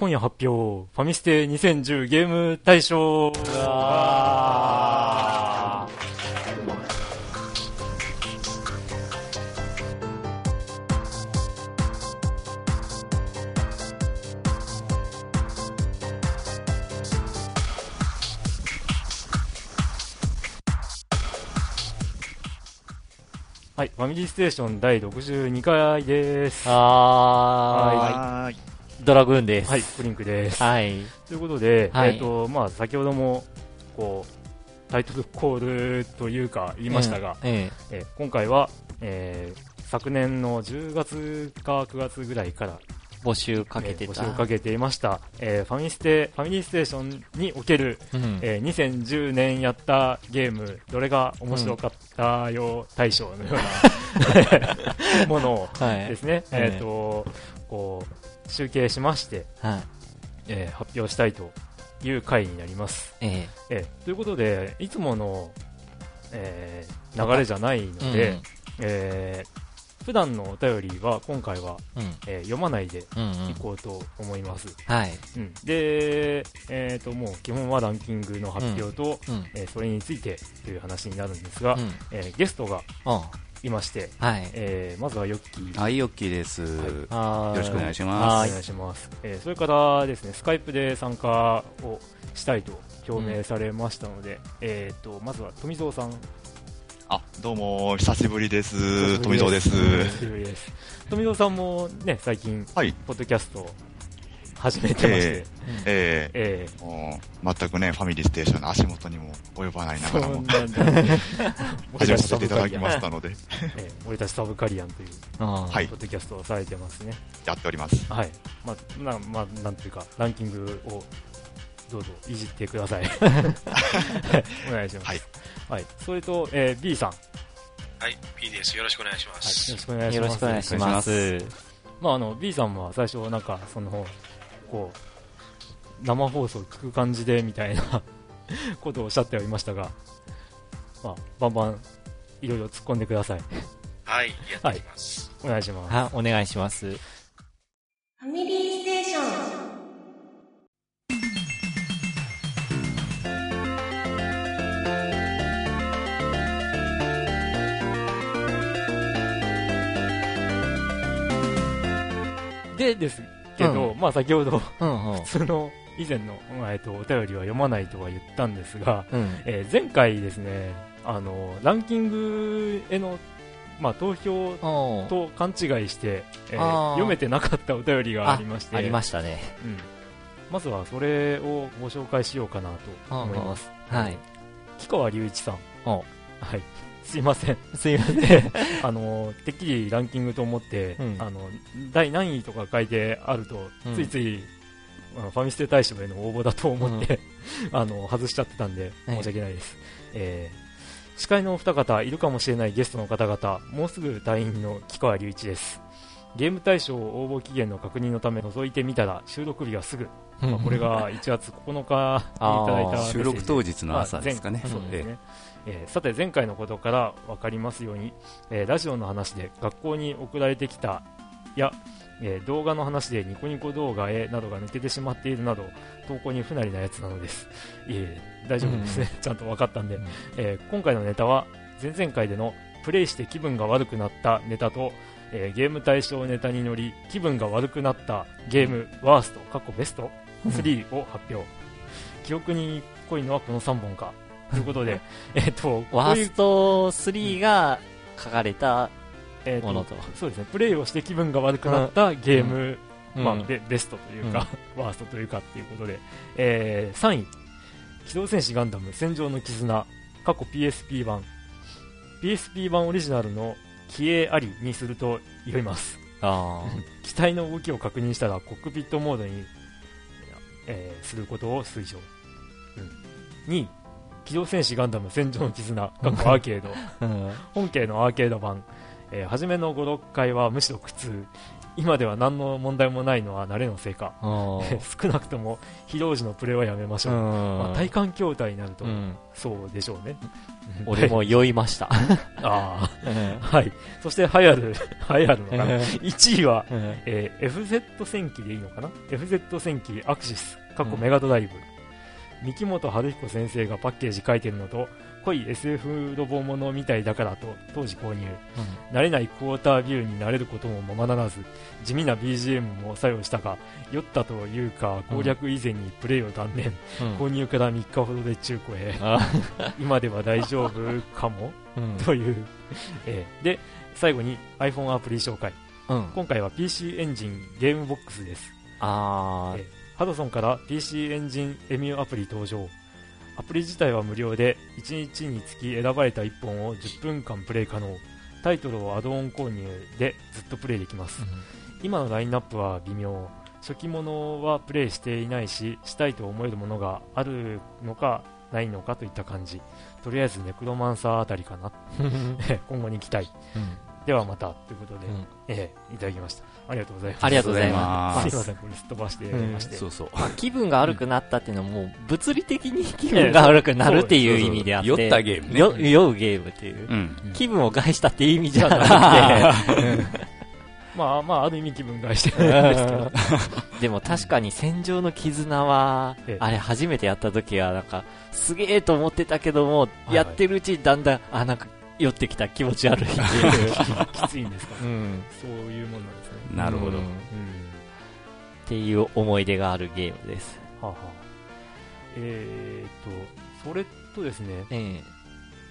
今夜発表、ファミステ2010ゲーム大賞はい、ファミリーステーション第62回です。ははーい。ーい。ドラグーンです。はい、プリンクです。はい。ということで、はいえっ、と、まあ、先ほども、こう、タイトルコールというか言いましたが、ええー今回は、えー昨年の10月か9月ぐらいから、え募集かけてた。えー募集をかけていました、えーファミステ、ファミリーステーションにおける、うん。えー2010年やったゲーム、どれが面白かったよ大賞のような ものをはい。ですね、えええっ、と、こう、集計しまして、はい。えー発表したいという回になります。ええーということで、いつもの、えー流れじゃないのえで、えー普段のお便りは今回は、うん。うん。えー読まないでうん。うんい。こうと思います。はい。うん、で、えー、ともう基本はランキングの発表と、うん。えーそれについてという話になるんですが、うん。えーゲストがうん。いまして、はい。えーまずはヨッキー。はい、ヨッキーです。はよろしくお願いします。願いします、えーそれからですねスカイプで参加をしたいと表明されましたので、えー、とまずは富蔵さんあ、どうも、久しぶりです。富蔵です。久しぶりです富蔵さんもね最近はい。ポッドキャストを始めてまして、ええー、もう、全くね、ファミリーステーションの足元にも及ばないーながらも、始めさせていただきましたので、えー俺たちサブカリアンというははいポッドキャストをされてますねやっております。はいまあなまあなんていうかランキングをどうぞいじってくださいお願いしますはい、はい、それと、えー B さんはい、P です。よろしくお願いしまはい、す。よろしくお願いしよます。ろしくお願いしお願いします。まあ、あの、B さんは最初、なんか、その、こう、生放送聞く感じで、みたいな ことをおっしゃってはいましたが、まあ、バンバン、いろいろ突っ込んでください。はい、やってます。お願いします。は、お願いします。ファミリーステーションでですけど、うまあ、先ほど、うん。うん。普通の、以前の、まあえっと、お便りは読まないとは言ったんですが、うん。えー前回ですね、あの、ランキングへの、まあ、投票と勘違いして、えー読めてなかったお便りがありまして、ありましたね。うん、まずはそれをご紹介しようかなと思います。はい。木川隆一さん。おはい。すいません。すいません。あの、てっきりランキングと思って、うん。あの、第何位とか書いてあると、うん。ついつい、あのファミステ大賞への応募だと思って、あの、外しちゃってたんで、はい。申し訳ないです。えー司会のお二方、いるかもしれないゲストの方々、もうすぐ退院の木川隆一です。ゲーム大賞応募期限の確認のため覗いてみたら収録日がすぐ、まあ、これが1月9日にいただいた収録当日の朝ですかね。そうですね、えーさて前回のことから分かりますように、えーラジオの話で学校に送られてきたや、えー動画の話でニコニコ動画へなどが抜けてしまっているなど投稿に不慣れなやつなのです。いえいえ大丈夫ですね、ちゃんと分かったんで、うん。えー今回のネタは前々回でのプレイして気分が悪くなったネタと、えーゲーム対象ネタに乗り気分が悪くなったゲームワースト過去ベスト3を発表。記憶に濃いのはこの3本かということで えっとワースト3が書かれたものと。そうですね。プレイをして気分が悪くなったゲーム、まあうんベベストというか、ワーストというかっていうことで、えー3位。機動戦士ガンダム戦場の絆。過去 PSP 版。PSP 版オリジナルの気鋭ありにすると言います。あ 機体の動きを確認したらコックピットモードに、えーすることを推奨、うん、2位機動戦士ガンダム戦場の絆アーケード。本家のアーケード版、えー初めの5、6回はむしろ苦痛。今では何の問題もないのは慣れのせいか。少なくとも、非同時のプレイはやめましょう。まあ、体感筐体になると、そうでしょうね。俺も酔いました。ああ、はい。そして、流行る、流行るのかな。1位は、えー、FZ 戦記でいいのかな ?FZ 戦記アクシス、過去メガドライブ。三木本春彦先生がパッケージ書いてるのと、濃い SF ロボものみたいだからと当時購入、うん、慣れないクォータービューになれることもままならず地味な BGM も作用したが酔ったというか攻略以前にプレイを断念、うん、購入から3日ほどで中古へ。今では大丈夫かも、うん、という、えー、で最後に iPhone アプリ紹介、今回は PC エンジンゲームボックスです。あ、えー、ハドソンから PC エンジンエミューアプリ登場。アプリ自体は無料で1日につき選ばれた1本を10分間プレイ可能。タイトルをアドオン購入でずっとプレイできます、うん、今のラインナップは微妙。初期物はプレイしていないししたいと思えるものがあるのかないのかといった感じ。とりあえずネクロマンサーあたりかな。今後に期待、うん、ではまたということで、うん、えー、いただきましたありがとうございます。ありがとうございます。すいません、これすっ飛ばしてやりまして。そうそう。まあ、気分が悪くなったっていうのはもう、物理的に気分が悪くなるっていう意味であって。酔ったゲームね。酔うゲームっていう。気分を害したっていう意味じゃなくて。まあまあ、ある意味気分害してるんですけど。でも確かに戦場の絆は、あれ初めてやった時はなんか、すげえと思ってたけども、やってるうちにだんだん、あ、なんか、酔ってきた気持ち悪い。っていうきついんですか、うん、そういうもんなんですね。なるほど、うん、っていう思い出があるゲームです。はあ、はあ、えーとそれとですね、え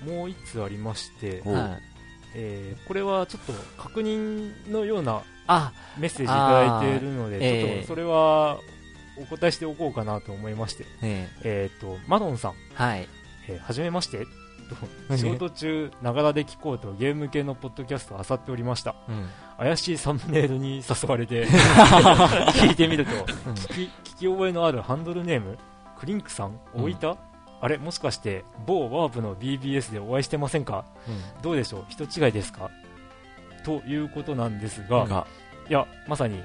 ー、もう1つありまして、はい、えー、これはちょっと確認のようなメッセージいただいているので、ちょっとそれはお答えしておこうかなと思いまして、えー、えーとマドンさん、はい。えー、はじめましてと仕事中ながらで聞こうとゲーム系のポッドキャストを漁っておりました、うん、怪しいサムネイルに誘われて 聞いてみると、うん、聞き聞き覚えのあるハンドルネームクリンクさん大分、うん、あれもしかして某ワープの BBS でお会いしてませんか、どうでしょう？人違いですか？ということなんですが、いやまさに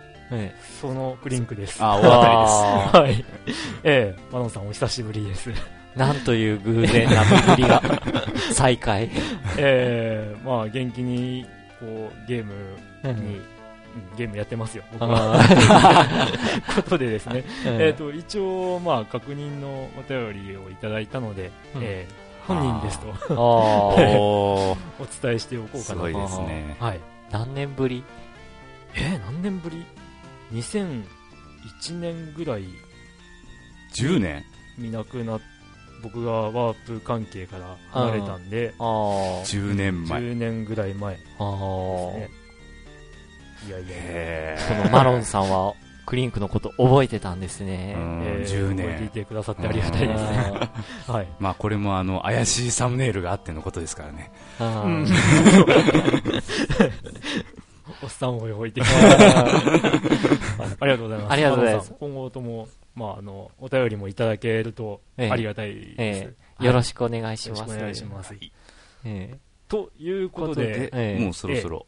そのクリンクです。あ、お当たりです。はい。ええマノンさんお久しぶりです。なんという偶然な巡りが 再開。えー、まあ元気にこうゲームに、うん、ゲームやってますよ、僕は。ことでですね、えっ、と、一応、まあ、確認のお便りをいただいたので、うん、えー、本人ですと お伝えしておこうかなと。すごいですね。はい。何年ぶり？えー、何年ぶり ?2001 年ぐらい。10年？見なくなって、僕がワープ関係から離れたんで、10年前。10年ぐらい前ですね。いやいやそのマロンさんは、クリンクのこと覚えてたんですね。えー、10年。覚えていてくださってありがたいですね。はい。まあこれもあの、怪しいサムネイルがあってのことですからね。おっさんを置いて ありがとうございます。ありがとうございます。今後ともまあ、あの、お便りもいただけるとありがたいです。ええよろしくお願いします。よろしくお願いします。えということで、えもうそろそろ、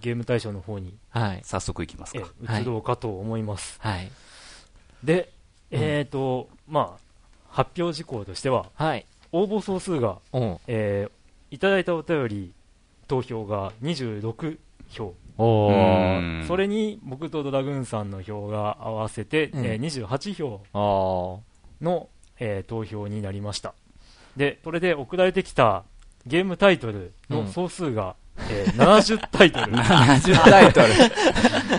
ゲーム大賞の方に、はい、早速いきますか。移動かと思います。はい。で、えっ、と、まあ、発表事項としては、はい、応募総数が、えー、いただいたお便り投票が26票。おそれに僕とドラグーンさんの票が合わせて、うん、えー、28票の、えー、投票になりました。でそれで送られてきたゲームタイトルの総数が、うん、えー、70タイトル。70タイト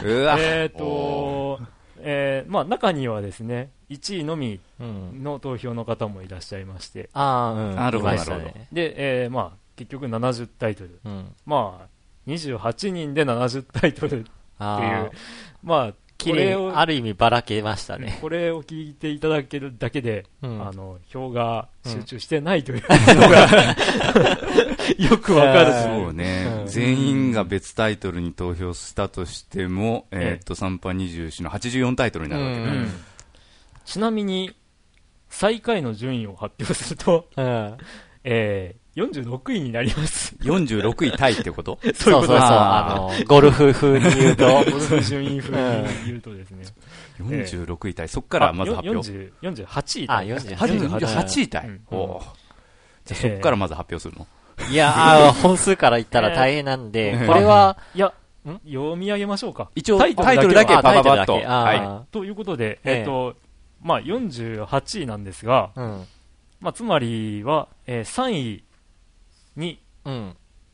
ル。うわ。えっとえーまあ、中にはですね1位のみの投票の方もいらっしゃいまして、うん、ああ、うん、なるほど、なるほど。で、えー、まあ、結局70タイトル。うん、まあ、28人で70タイトルっていう、まあ、これを、ある意味ばらけましたね。これを聞いていただけるだけで、うん、あの、票が集中してないという。のが、うん、よくわかる。そうね、うん、全員が別タイトルに投票したとしても、えー、っと、3波24の84タイトルになるわけね。ちなみに、最下位の順位を発表すると、えー、46位になります。46位タイってこと？そうそうそう、あの、ゴルフ風に言うと。ゴルフ順位風に言うとですね。46位タイ、そっからまず発表。48位タイ。あ、48位。タイ。おじゃそっからまず発表するの？いや、本数から言ったら大変なんで、これは、いや、読み上げましょうか。一応タイトルだけパパパッと。はい。ということで、えっと、まあ48位なんですが、まあつまりは、え3位に、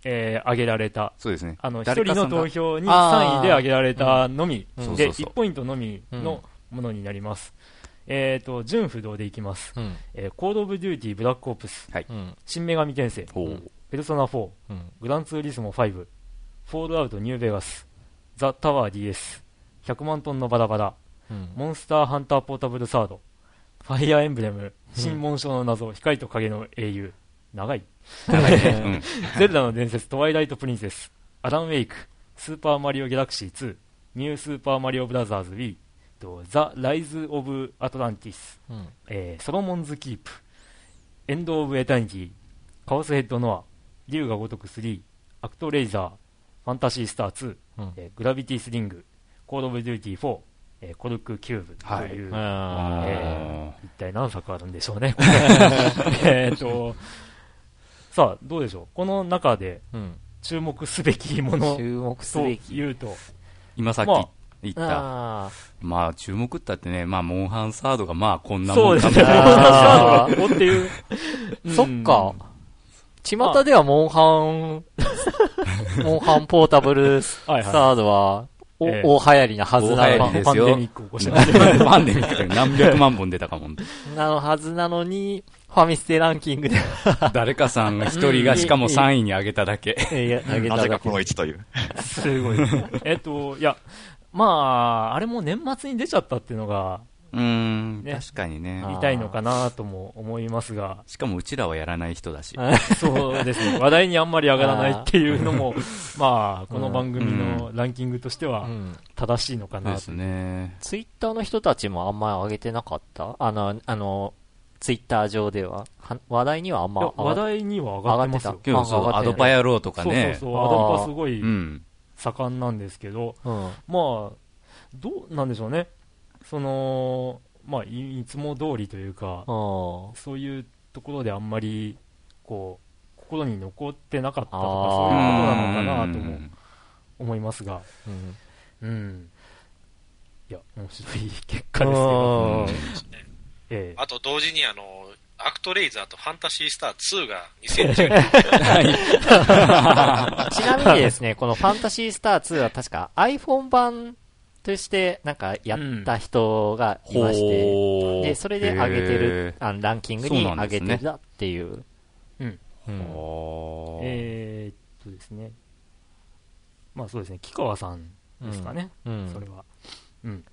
え挙げられた。そうですね。あの、一人の投票に3位で挙げられたのみ、で、1ポイントのみのものになります。えっ、と、順不同でいきます。えコードオブデューティーブラックオプス、新女神転生、ペルソナ4、グランツーリスモ5、フォールアウトニューベガス、ザ・タワー DS、100万トンのバラバラ、うん、モンスターハンターポータブルサード、ファイアーエンブレム、新紋章の謎、光と影の英雄、長い。長いね。ゼルダの伝説、トワイライトプリンセス、アラン・ウェイク、スーパーマリオ・ギャラクシー2、ニュースーパーマリオブラザーズ Wii、ザ・ライズ・オブ・アトランティス、うん、えー、ソロモンズ・キープ、エンド・オブ・エタニティ、カオス・ヘッド・ノア、龍が如く3、アクト・レイザー、ファンタシースター2、うん、えー、グラビティスリング、コードオブデューティー4、えー、コルクキューブ。という、はい、えー、一体何作あるんでしょうね。えっと、さあ、どうでしょう？この中で、注目すべきもの、注目すべきというと、今さっき言った、あまあ、注目ったってね、まあ、モンハンサードがまあ、こんなもんかも。そうですね、モンハンサードがっていう。そっか。巷ではモンハン、モンハンポータブルスタードは、お、えー、大流行りなはずなのに。パンデミックを起こしました。パンデミック何百万本出たかもん。なのはずなのに、ファミステランキングで。誰かさんが一人がしかも3位に上げただけ。いや、上げただけ。なぜかこの位置という。すごい。えっと、いや、まあ、あれも年末に出ちゃったっていうのが、うん、ね、確かにね。見たいのかなとも思いますが。しかもうちらはやらない人だし。そうですね。話題にあんまり上がらないっていうのも、まあ、この番組のランキングとしては、正しいのかな、ですね。ツイッターの人たちもあんまり上げてなかった？あの、あの、ツイッター上では。は話題にはあんま話題には上がってますよ。今日そう、アドパ野郎とかね。そうそうそう、アドパすごい盛んなんですけど、うん、まあ、どうなんでしょうね。その、まあ、いつも通りというか、そういうところであんまり、こう、心に残ってなかったとか、そういうことなのかなとも思いますが、うん。うん、いや、面白い結果ですけど。ええ、あと同時にあの、アクトレイザーとファンタシースター2が2010年。ちなみにですね、このファンタシースター2は確か iPhone 版として、なんか、やった人がいまして、うん、で、それで上げてる、あのランキングに上げてたっていう。うん。うん、えー、っとですね。まあそうですね、木川さんですかね。うん、それは。うん。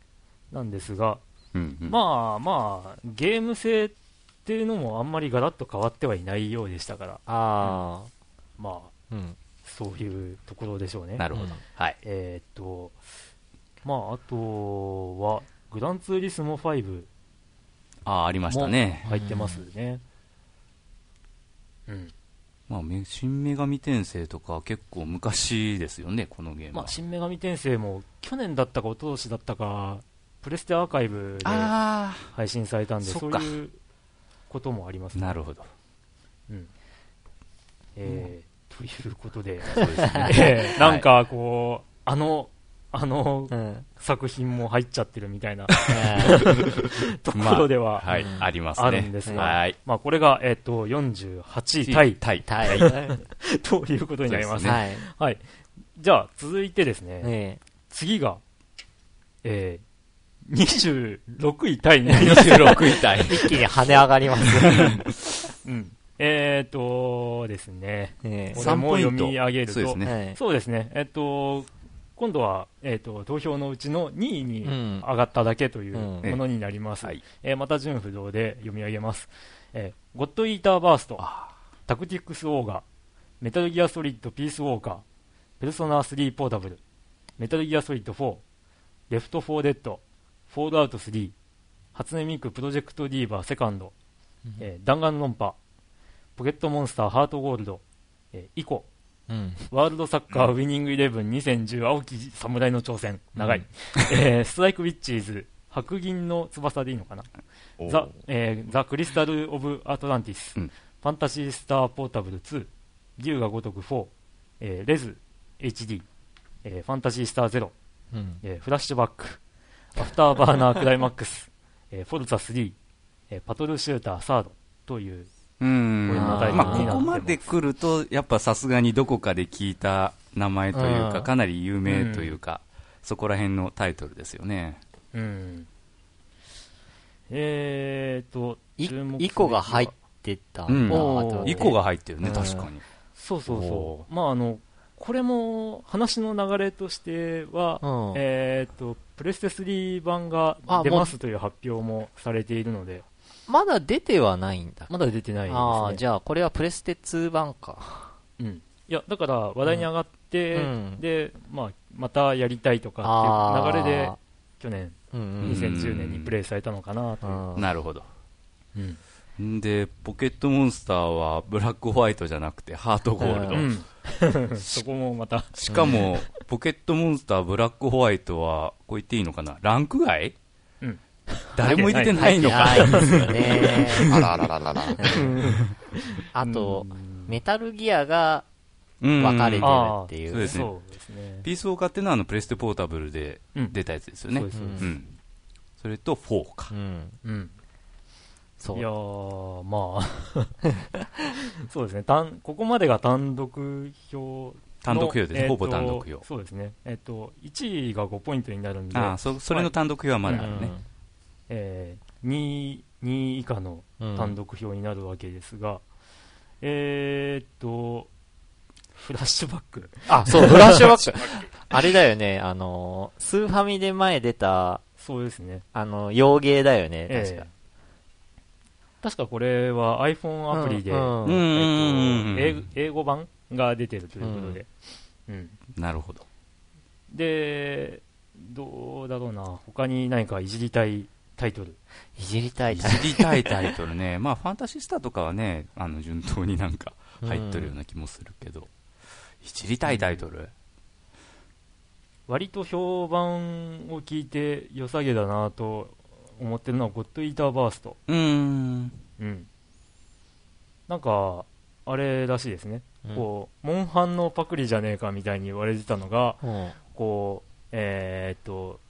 なんですが、うんうん、まあまあ、ゲーム性っていうのもあんまりガラッと変わってはいないようでしたから。ああ、うん、まあ、うん、そういうところでしょうね。なるほど。はい。えー、っと、まあ、あとは、グランツーリスモ5。ああ、ありましたね。入ってますね。うん。まあ、新女神転生とか結構昔ですよね、このゲーム。まあ、新女神転生も去年だったか一昨年だったか、プレステアーカイブで配信されたんで、そういうこともありますね。なるほど。うん。えー、ということで、そうですね。なんかこう、あの、あの、うん、作品も入っちゃってるみたいな ところでは、まあ、はい、ありますね。あるんですが、はい、まあこれが、えっ、ー、と、48位タイ。タイ。ということになります。ね、はい。はい。じゃあ、続いてですね、ね次が、えー、26位タイに26位タイ。一気に跳ね上がります。うん。えっ、ー、とですね、えー、これも読み上げると、そうですね。そうですね。えっ、ー、と、今度は、えーと、投票のうちの2位に上がっただけというものになります、うんうん、えー、また順不動で読み上げます、えー、ゴッドイーターバーストタクティックスオーガメタルギアソリッドピースウォーカーペルソナ3ポータブルメタルギアソリッド4レフト4デッドフォールアウト3初音ミクプロジェクトディーバーセカンド、うん、えー、ダンガンロンパ。ポケットモンスターハートゴールド、えー、イコ。うん、ワールドサッカーウィニングイレブン2010青き侍の挑戦、長い、うん、えー、ストライクウィッチーズ、白銀の翼でいいのかな、ザ,、えー、ザ・クリスタル・オブ・アトランティス、うん、ファンタジースター・ポータブル2、龍が如く4、えー、 Rez HD、えー、ファンタジースターゼロ、うん。えー、フラッシュバック、アフターバーナークライマックス、えー、フォルツァ3、えー、バトルシューターサードという、うん、まあ、ここまで来ると、やっぱさすがにどこかで聞いた名前というか、かなり有名というか、そこら辺のタイトルですよね。うん。えーと、イコが入ってた。ん。だ、うん、イコが入ってるね、確かに。そうそうそう。まあ、あの、これも話の流れとしては、うん、えっ、と、プレステ3版が出ますという発表もされているので。まだ出てはないんだ。まだ出てないですね。ああ、じゃあこれはプレステ2版か。うん。いや、だから話題に上がって、うん、で、まあ、またやりたいとかっていう流れで、去年、2010年にプレイされたのかなとなるほど。うん。で、ポケットモンスターはブラックホワイトじゃなくてハートゴールド。うんそこもまた。しかも、ポケットモンスターブラックホワイトは、こう言っていいのかな？ランク外？うん。誰も言ってないのか。いですよね。あららららら。あと、メタルギアが分かれてるっていう。そうですね。ピースウォーカーっていうのはあのプレステポータブルで出たやつですよね。それと4か。うん。そう。いやまあ そうですね。単、ここまでが単独票単独票ですね、えー、ほぼ単独票。そうですね。えっ、ー、と、1位が5ポイントになるんで。ああ、そ、それの単独票はまだあるね。うん、えー、2位、2位以下の単独票になるわけですが、うん、えっと、フラッシュバック。あ、そう、フラッシュバック。あれだよね、あの、スーファミで前出た、そうですね。あの、洋芸だよね、確か。えー確かこれは iPhone アプリで、英語版が出てるということで。うん、なるほど。で、どうだろうな、他に何かいじりたいタイトル。いじりたいタイトル。いじりたいタイトルね。まあ、ファンタシスタとかはね、あの、順当になんか入ってるような気もするけど、いじりたいタイトル、割と評判を聞いて良さげだなと思ってるのはゴッドイーターバースト。うん。うん。なんか、あれらしいですね。うん、こう、モンハンのパクリじゃねえかみたいに言われてたのが、うん、こう、えー、っと、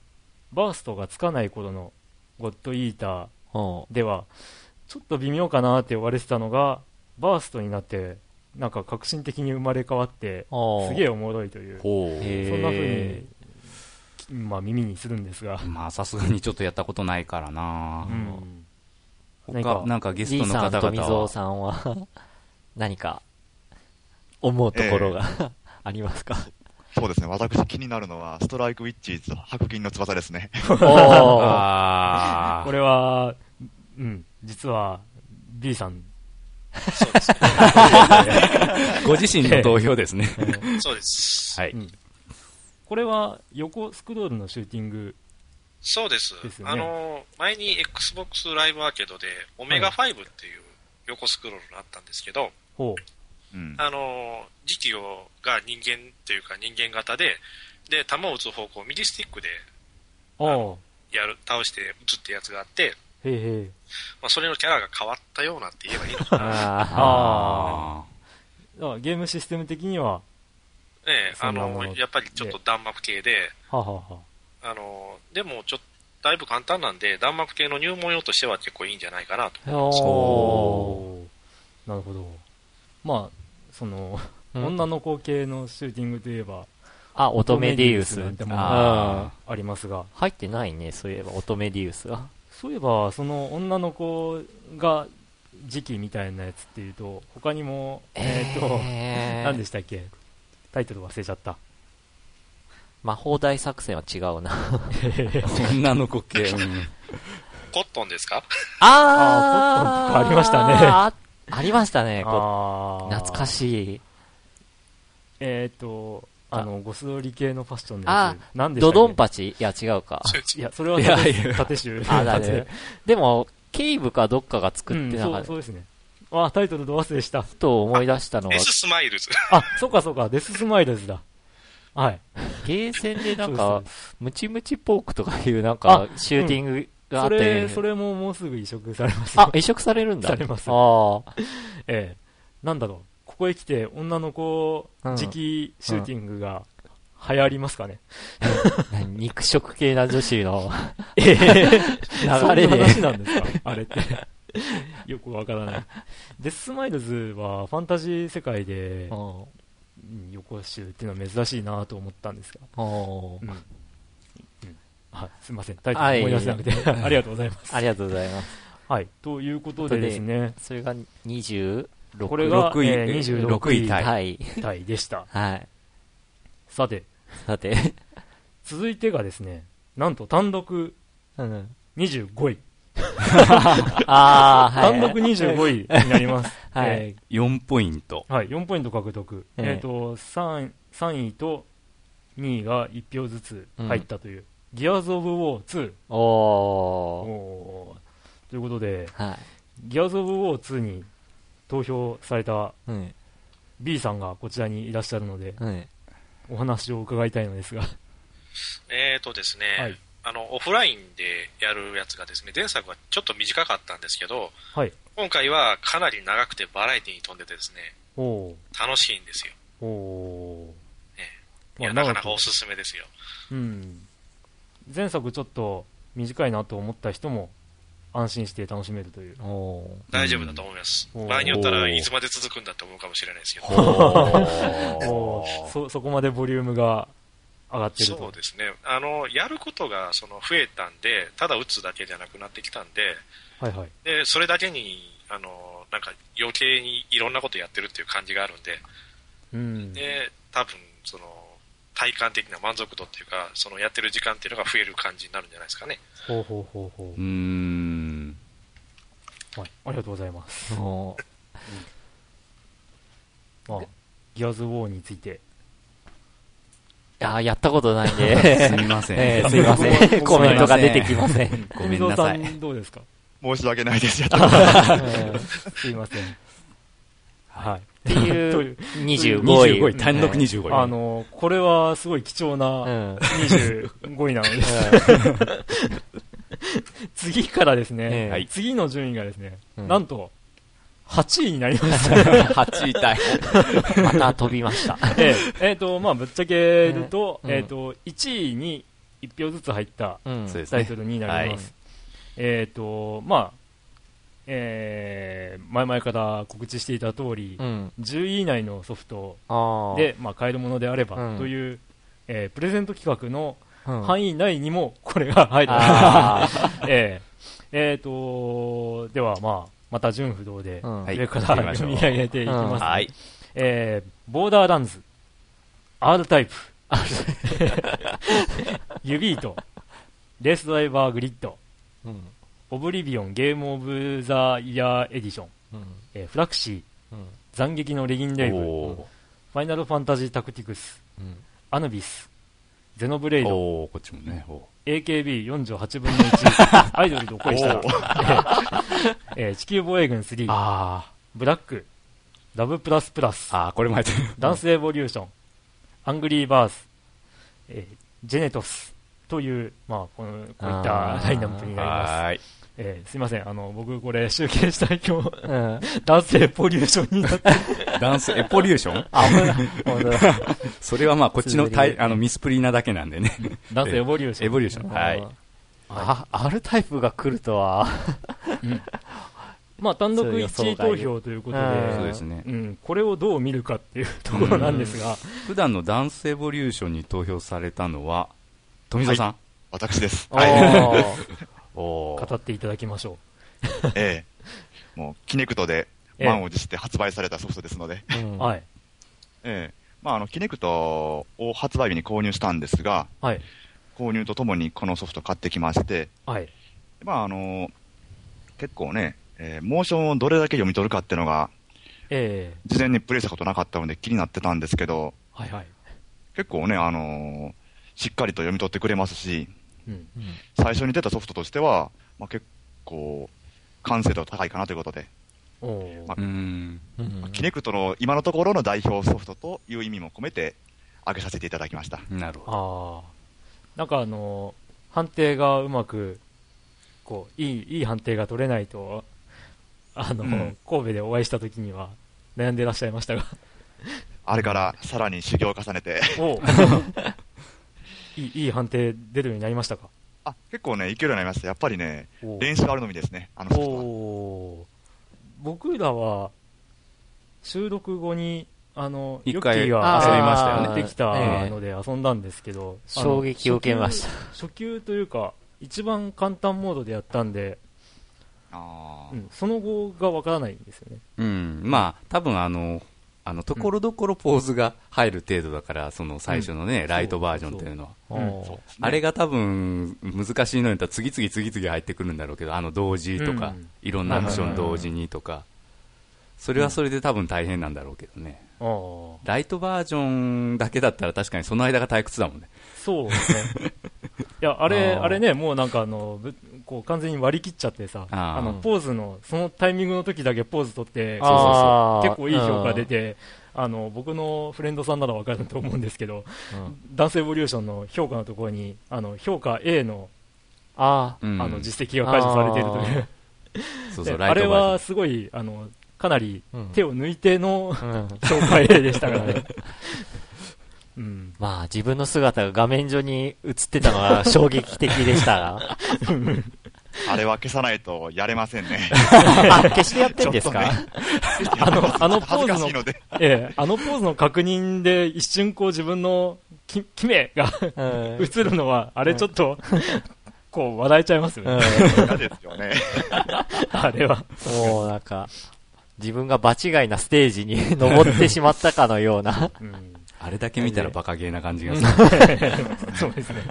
バーストがつかない頃のゴッドイーターでは、ちょっと微妙かなって言われてたのが、バーストになって、なんか革新的に生まれ変わって、すげえおもろいという、そんな風にまあ、耳にするんですが。まあ、さすがにちょっとやったことないからな、うん、他、なんかゲストの方々は。さんとさんは何か、思うところが、えー、ありますか？そうですね。私気になるのは、ストライクウィッチーズ白銀の翼ですね。これは、うん、実は、B さん。そうですね。ご自身の投票ですね。そうです。はい。これは横スクロールのシューティング、そうです。あの、前に Xbox ライブアーケードで、オメガ5っていう横スクロールがあったんですけど、はい、あの、実況が人間というか人間型で、で、弾を撃つ方向を右スティックで、やる、倒して撃つってやつがあって、へへまあ、それのキャラが変わったようなって言えばいいのかな。ああ。ゲームシステム的にはええ、あの、やっぱりちょっと弾幕系で、はははあ。の、でもちょっと、だいぶ簡単なんで、弾幕系の入門用としては結構いいんじゃないかなと思います。なるほど。まあ、その、女の子系のシューティングといえば、あ、乙女ディウス。ってもあありますが。入ってないね、そういえば、乙女ディウスは。そういえば、その女の子が時期みたいなやつっていうと、他にも、えっ、ー、と、えー、何でしたっけ？タイトル忘れちゃった。魔法大作戦は違うな。女の子系。コットンですか？ああ、コットンとかありましたね。あありましたね、懐かしい。えっ、ー、と、あの、ゴスロリ系のファッションであ、なんでドドンパチ？いや、違うか。いや、それは縦縦あ、だね。でも、ケイブかどっかが作ってなかった、うん、そうですね。あ、タイトルど忘れした。と思い出したのは。デススマイルズ。あ、そうかそうか、デススマイルズだ。はい。ゲーセンでなんか、ムチムチポークとかいうなんか、シューティングがあって、うん、それ、それももうすぐ移植されますあ、移植されるんだ。されます。ああ。ええ。なんだろう。ここへ来て、女の子、時期シューティングが流行りますかね？肉食系な女子のええ 流れで。話なんですか？あれって。よくわからない。デススマイルズはファンタジー世界で、横集っていうのは珍しいなと思ったんですが。うん。はい、すみません、タイトル思い出せなくて、ありがとうございます。ありがとうございます。はい、ということでですね、それが26これが、6位、えー、26位タイ。タイ。でした。はい。さて、さて、続いてがですね、なんと単独25位。ああ、はい。単独25位になります。はい、えー。4ポイント。はい、4ポイント獲得。えっ、ー、と、3、3位と2位が1票ずつ入ったという、うん、ギアーズ・オブ・ウォー2。おおということで、はい、ギアーズ・オブ・ウォー2に投票された B さんがこちらにいらっしゃるので、お話を伺いたいのですが。えーとですね、はいあの、オフラインでやるやつがですね、前作はちょっと短かったんですけど、はい、今回はかなり長くてバラエティに飛んでてですね、お楽しいんですよ。おね、いや、なかなかおすすめですよ。うん。前作ちょっと短いなと思った人も安心して楽しめるという。大丈夫だと思います。場合によったらいつまで続くんだって思うかもしれないですけど。そ、そこまでボリュームが上がってると。そうですね。あのやることがその増えたんでただ打つだけじゃなくなってきたんで,、はいはい、でそれだけにあのなんか余計にいろんなことやってるっていう感じがあるんで、うん、で多分その体感的な満足度っていうかそのやってる時間っていうのが増える感じになるんじゃないですかね。ほうほうほうほう。うん。はい、ありがとうございます。うん、まあ、ギアーズ・ウォーについてや、やったことないんで。すみません。えー、すみません。コメントが出てきません。ごめんなさい。どうですか申し訳ないです。やすいません。はい。っていう25位。単独25位。あの、これはすごい貴重な25位なので。次からですね、次の順位がですね、なんと、8位になりました。8位タイ。また飛びました。ええ。えー、と、まあ、ぶっちゃけると、うん、えっ、ー、と、1位に1票ずつ入ったタイトルになります。えっ、ー、と、まあ、えー、前々から告知していた通り、うん、10位以内のソフトで、まあ、買えるものであればという、えー、プレゼント企画の範囲内にもこれが入ってます。えー、えーと、では、まあ、また順不動で、上から読み上げていきます、はい。えー、ボーダーランズ、R タイプ、ユビート、レースドライバーグリッド、うん、オブリビオンゲームオブザイヤーエディション、うん、えー、フラクシー、うん、斬撃のレギンレイブ、ファイナルファンタジータクティクス、アヌビス、ゼノブレイド、こっちもね、AKB48 分の1、アイドルと恋した。ら、えー、地球防衛軍3、あブラック、ラブプラスプラス、あこれも入ってる。ダンスエボリューション、アングリーバース、えー、ジェネトスという、まあ、このこういったラインナップになります。はいえー、すいません、あの、僕これ集計したい今日、うん、男性ポリューションになって。男性エポリューション？あ、ほんそれはまあこっちのタイあのミスプリーなだけなんでね。男性エボリューション。エボリューション。はい。あ、R タイプが来るとは。うん、まあ単独1位投票ということで、そうですね。うん、これをどう見るかっていうところなんですが。普段のダンスエボリューションに投票されたのは、富澤さん、はい、私です。はい。語っていただきましょう。ええ。もう、キネクトで満を持して発売されたソフトですので。はい。ええ。まあ、あの、キネクトを発売日に購入したんですが、はい。購入とともにこのソフト買ってきまして、はい。まあ、あの、結構ね、えー、モーションをどれだけ読み取るかっていうのが、ええー、事前にプレイしたことなかったので気になってたんですけど、はいはい。結構ね、あのー、しっかりと読み取ってくれますし、最初に出たソフトとしては、まあ、結構、完成度高いかなということで、まあ、キネクトの今のところの代表ソフトという意味も込めて挙げさせていただきました。なるほど。なんかあの、判定がうまく、こう、いい、いい判定が取れないと、あの、うん、神戸でお会いした時には悩んでらっしゃいましたが。あれからさらに修行を重ねて いい、いい判定出るようになりましたか？あ、結構ね、いけるようになりました。やっぱりね、練習あるのみですね、あのソフトは。僕らは、収録後に、あの、一回遊びましたよね。できたので遊んだんですけど、衝撃を受けました。初級というか、一番簡単モードでやったんで、あうん、その後がわからないんですよね。うん、まあ、多分あの、あの、ところどころポーズが入る程度だから、その最初のね、ライトバージョンっていうのは。あれが多分、難しいのに次々次々入ってくるんだろうけど、あの同時とか、いろんなアクション同時にとか、それはそれで多分大変なんだろうけどね。ライトバージョンだけだったら確かにその間が退屈だもんね。そうですね。いや、あれ、あれね、もうなんかあの、こう完全に割り切っちゃってさ、あの、ポーズの、そのタイミングの時だけポーズ取って、結構いい評価出て、あの、僕のフレンドさんならわかると思うんですけど、男性エボリューションの評価のところに、あの、評価 A の、ああの、実績が解除されているという。あれはすごい、あの、かなり手を抜いての、評価 A でしたからね。うん、まあ自分の姿が画面上に映ってたのは衝撃的でしたが。あれは消さないとやれませんね。あ、消してやってんですか、ね、あの、あのポーズの、ええ、あのポーズの確認で一瞬こう自分のき、きめが映るのは、あれちょっと、こう笑えちゃいますよね。嫌ですよね。あれは。もうなんか、自分が場違いなステージに登ってしまったかのような。うんあれだけ見たらバカゲーな感じがする。そうですね。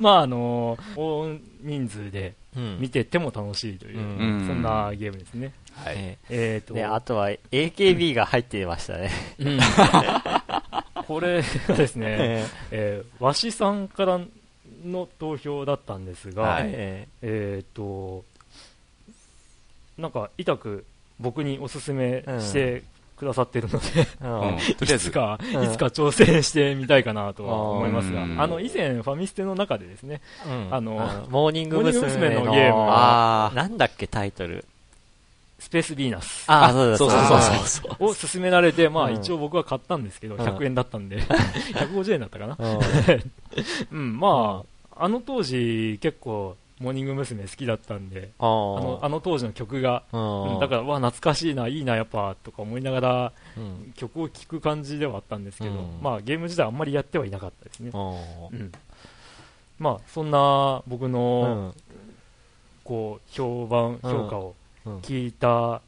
まあ、あの、大人数で見てても楽しいという、うん、そんなゲームですね。はい。えっ、ー、と、ね、あとは AKB が入っていましたね。うん、これがですね、えー、わしさんからの投票だったんですが、はい、えっ、ー、と、なんか、痛く僕におすすめしてくださってるので。うん、いつか、いつか挑戦してみたいかなとは思いますが、あの、以前ファミステの中でですね、あの、モーニング娘。のゲーム。あなんだっけタイトル？スペースヴィーナス。あ、そうそうそうそう。を勧められて、まあ一応僕は買ったんですけど、100円だったんで、150円だったかな。うん、まあ、あの当時結構、モーニング娘。好きだったんで、あのあの当時の曲が、うん、だから、わ、懐かしいな、いいな、やっぱ、とか思いながら、うん、曲を聴く感じではあったんですけど、うん、まあ、ゲーム自体あんまりやってはいなかったですね。うん、まあ、そんな僕の、こう、評判、評価を聞いた、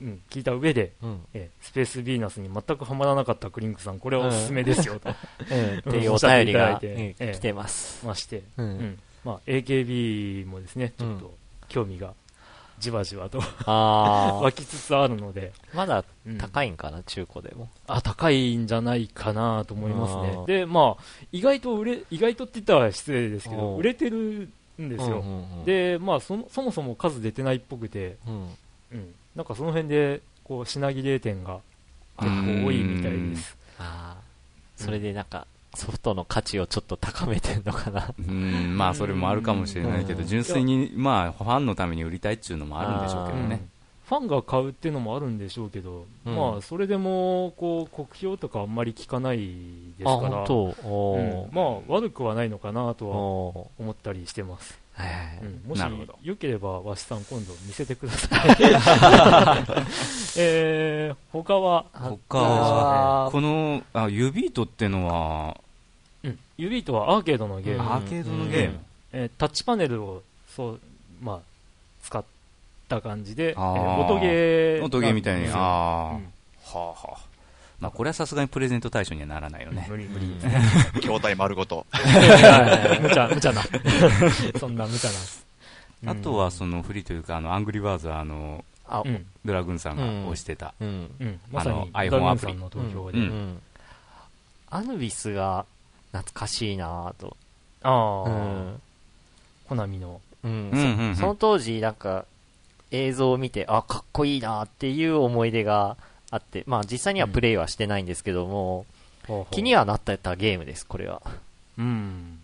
うん、聞いた上で、うん、えスペースヴィーナスに全くはまらなかったクリンクさん、これはおすすめですよと、うん、っていうお便りが来てます。まして、うんまあ、AKB もですね、ちょっと興味がじわじわと 湧きつつあるので。まだ高いんかな、うん、中古でも？あ、高いんじゃないかなと思いますね。で、まあ、意外と売れ、意外とって言ったら失礼ですけど、売れてるんですよ。で、まあそ、そもそも数出てないっぽくて、うん、うん、なんかその辺で、こう、品切れ店が結構多いみたいです。ああ。それでなんか、ソフトの価値をちょっと高めてるのかな。うんまあそれもあるかもしれないけど、純粋にまあファンのために売りたいっていうのもあるんでしょうけどね。ファンが買うっていうのもあるんでしょうけど、うん、まあそれでもこう酷評とかあんまり聞かないですから、うん、まあ悪くはないのかなとは思ったりしてます。うん、もしよければ、わしさん、今度見せてください。えー、他は？他は、このあユビートってのは、うん、ユビートはアーケードのゲーム。アーケードのゲーム、えー、タッチパネルを、そう、まあ、使った感じで、えー、音ゲー。音ゲーみたいに、ああ、うん、はあはあ。まあ、これはさすがにプレゼント対象にはならないよね。無理無理。筐体丸ごと。無茶、無茶な。そんな無茶な。あとは、その、フリーというか、あの、アングリーバーズは、あの、あドラグーンさんが推してた、あの、iPhone アプリ。の投票で。アヌビスが懐かしいなと。ああ。コナミの。うん。その当時、なんか、映像を見て、あ、かっこいいなっていう思い出があって、まあ実際にはプレイはしてないんですけども、うん、気にはなったゲームです、これは。うん。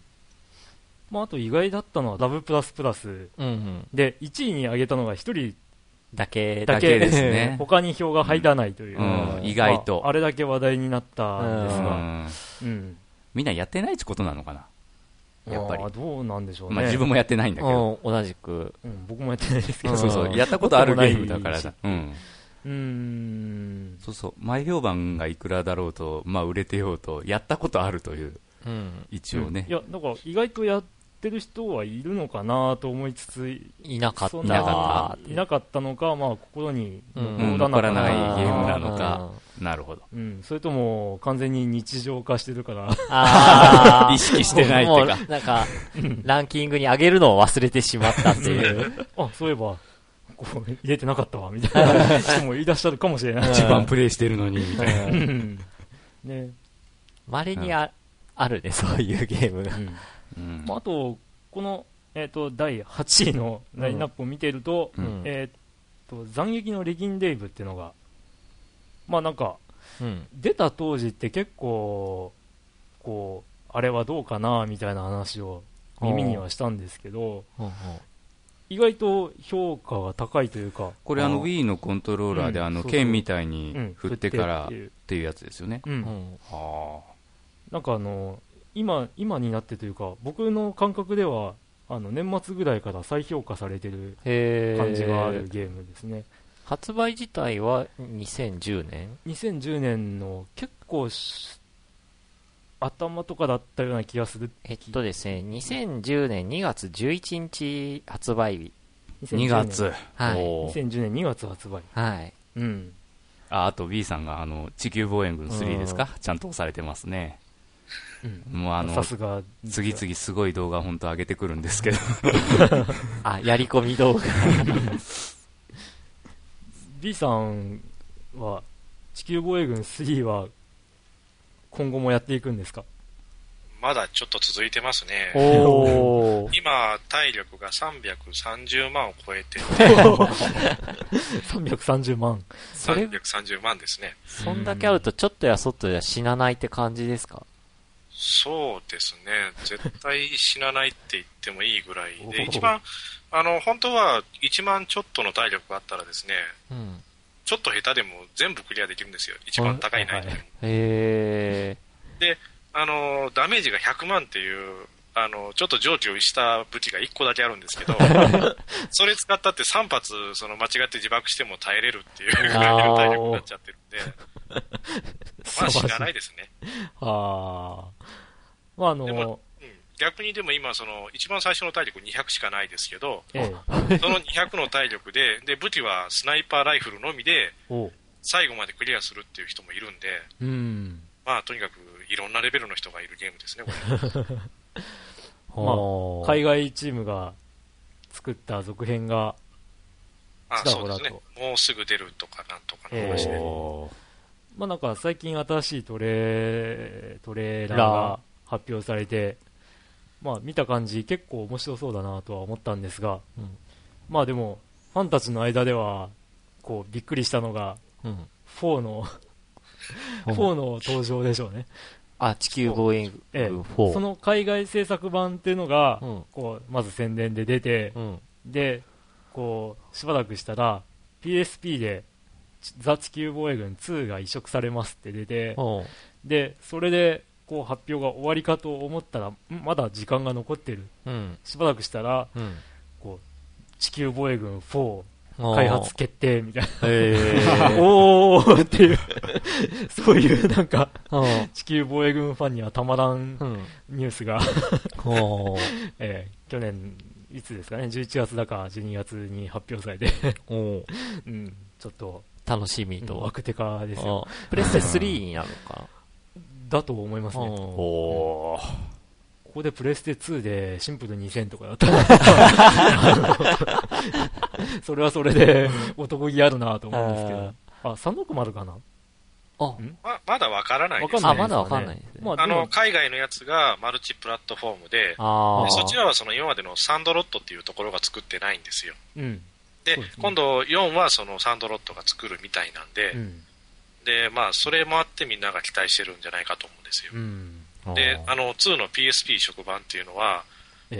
まあ、あと意外だったのはダブプラスプラス、うんうん、で1位に上げたのが1人だけだけですね。他に票が入らないという、うん。うん、意外と、あ、あれだけ話題になったんですが、うん、みんなやってないってことなのかな？やっぱり。どうなんでしょうね、まあ、自分もやってないんだけど、同じく、僕もやってないですけど、そうそう。やったことあるゲームだからだ、うん。うん。そうそう。前評判がいくらだろうと、まあ、売れてようとやったことあるという、うん、一応ね、いやだから意外とやってる人はいるのかなと思いつつ、いなかった。いなかった。いなかったのか、まあ、心に残らないゲームなのか。なるほど。うん。それとも、完全に日常化してるから。あ 意識してないっていうか。なんか、ランキングに上げるのを忘れてしまったっていう。あ、そういえば、こう、入れてなかったわ、みたいな 人も言い出したかもしれない。一番プレイしてるのに、みたいな。ね。稀にあ、あるね、そういうゲームが。うんまあ、あと、この、えーと、第8位のラインナップを見ていると,、えーと、斬撃のレギンデイブっていうのが、まあなんか、出た当時って結構、こう、あれはどうかなみたいな話を耳にはしたんですけど、意外と評価が高いというか。これあの Wii のコントローラーで、あの剣みたいに振ってからっていうやつですよね。うん。はあ。なんかあの、今今になってというか僕の感覚ではあの年末ぐらいから再評価されてる感じがあるゲームですね発売自体は2010年？2010年の結構頭とかだったような気がする。えっとですね2010年2月11日発売日。2月。はい。2010年2月発売はい。うん。ああと B さんがあの地球防衛軍3ですか、ちゃんと押されてますね。もうあの、次々すごい動画本当上げてくるんですけど。あ、やり込み動画 B さんは、地球防衛軍3は、今後もやっていくんですか？まだちょっと続いてますね。今、体力が330万を超えてて。330万。330万ですね。そんだけあると、ちょっとやそっとや死なないって感じですか？そうですね。絶対死なないって言ってもいいぐらいで、一番、あの、本当は1万ちょっとの体力があったらですね、うん、ちょっと下手でも全部クリアできるんですよ。一番高い難易度でも。へで、あの、ダメージが100万っていう、あの、ちょっと常軌をした武器が1個だけあるんですけど、それ使ったって3発、その間違って自爆しても耐えれるっていうぐらいの体力になっちゃってるんで、まあ知らないですね。ああ。まああの、うん、逆にでも今、その、一番最初の体力200しかないですけど、ええ、その200の体力で、で、武器はスナイパーライフルのみで、最後までクリアするっていう人もいるんで、うん、まあとにかくいろんなレベルの人がいるゲームですね、これ。まあ、海外チームが作った続編が、あそうですね。もうすぐ出るとかなんとかの話で。まあなんか最近新しいトレトレーラーが発表されて、まあ見た感じ結構面白そうだなとは思ったんですが、うん、まあでも、ファンたちの間では、こうびっくりしたのが、うん、4の4の登場でしょうね。あ、地球防衛軍4、ええ、その海外制作版っていうのが、うん、こう、まず宣伝で出て、で、こう、しばらくしたら、PSP で、ザ・地球防衛軍2が移植されますって出て、で、それで、こう発表が終わりかと思ったら、まだ時間が残ってる。うん、しばらくしたら、うん、こう、地球防衛軍4、開発決定みたいな。おーっていう。そういうなんか、地球防衛軍ファンにはたまらんニュースが。えー、去年、いつですかね、11月だか12月に発表されて。うん、ちょっと、楽しみと。ワクテカですよ。プレステ3になるのか だと思いますね。おここでプレステ2でシンプル2000とかだったら それはそれで男気あるなと思うんですけど。あ、360かな？あままだわからないですね。あ、まだわかんないですね。まあ、あの、海外のやつがマルチプラットフォームで、でそちらはその今までのサンドロットっていうところが作ってないんですよ。うん。で、ね、今度4はそのサンドロットが作るみたいなんで、うん、で、まあ、それもあってみんなが期待してるんじゃないかと思うんですよ。うん、で、あの、2の PSP 職版っていうのは、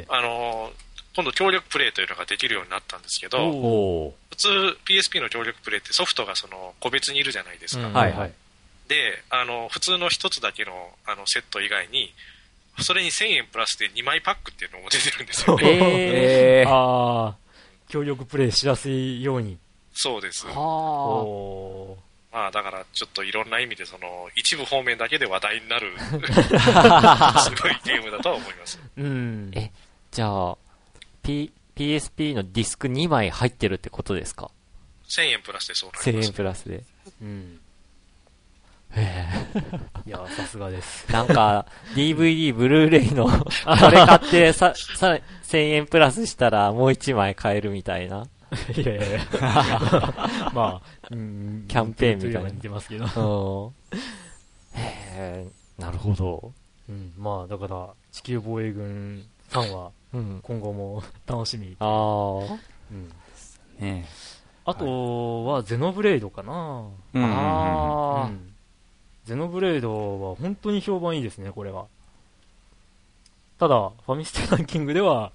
あの、今度協力プレイというのができるようになったんですけど、普通 PSP の協力プレイってソフトがその個別にいるじゃないですか。はいはい。で、あの、普通の一つだけのあのセット以外に、それに1000円プラスで2枚パックっていうのも出てるんですよね。えー、ああ、協力プレイしやすいように。そうです。はまあだからちょっといろんな意味でその一部方面だけで話題になる すごいゲームだとは思います。うん。え、じゃあ、P、PSP のディスク2枚入ってるってことですか ?1000 円プラスでそうなります、1000円プラスで。うん。へえ。いや、さすがです。なんか、DVD、ブルーレイの、これ買ってさ、さ、1000円プラスしたらもう1枚買えるみたいな。いやいやいや。まあ、うん、キャンペーンみたいな。似てますけど。へえ、なるほど。うん、まあ、だから、地球防衛軍ファンは、今後も 楽しみ。ああ。うん。ねあとは、ゼノブレイドかな。ああ。ゼノブレイドは本当に評判いいですね、これは。ただ、ファミステランキングでは、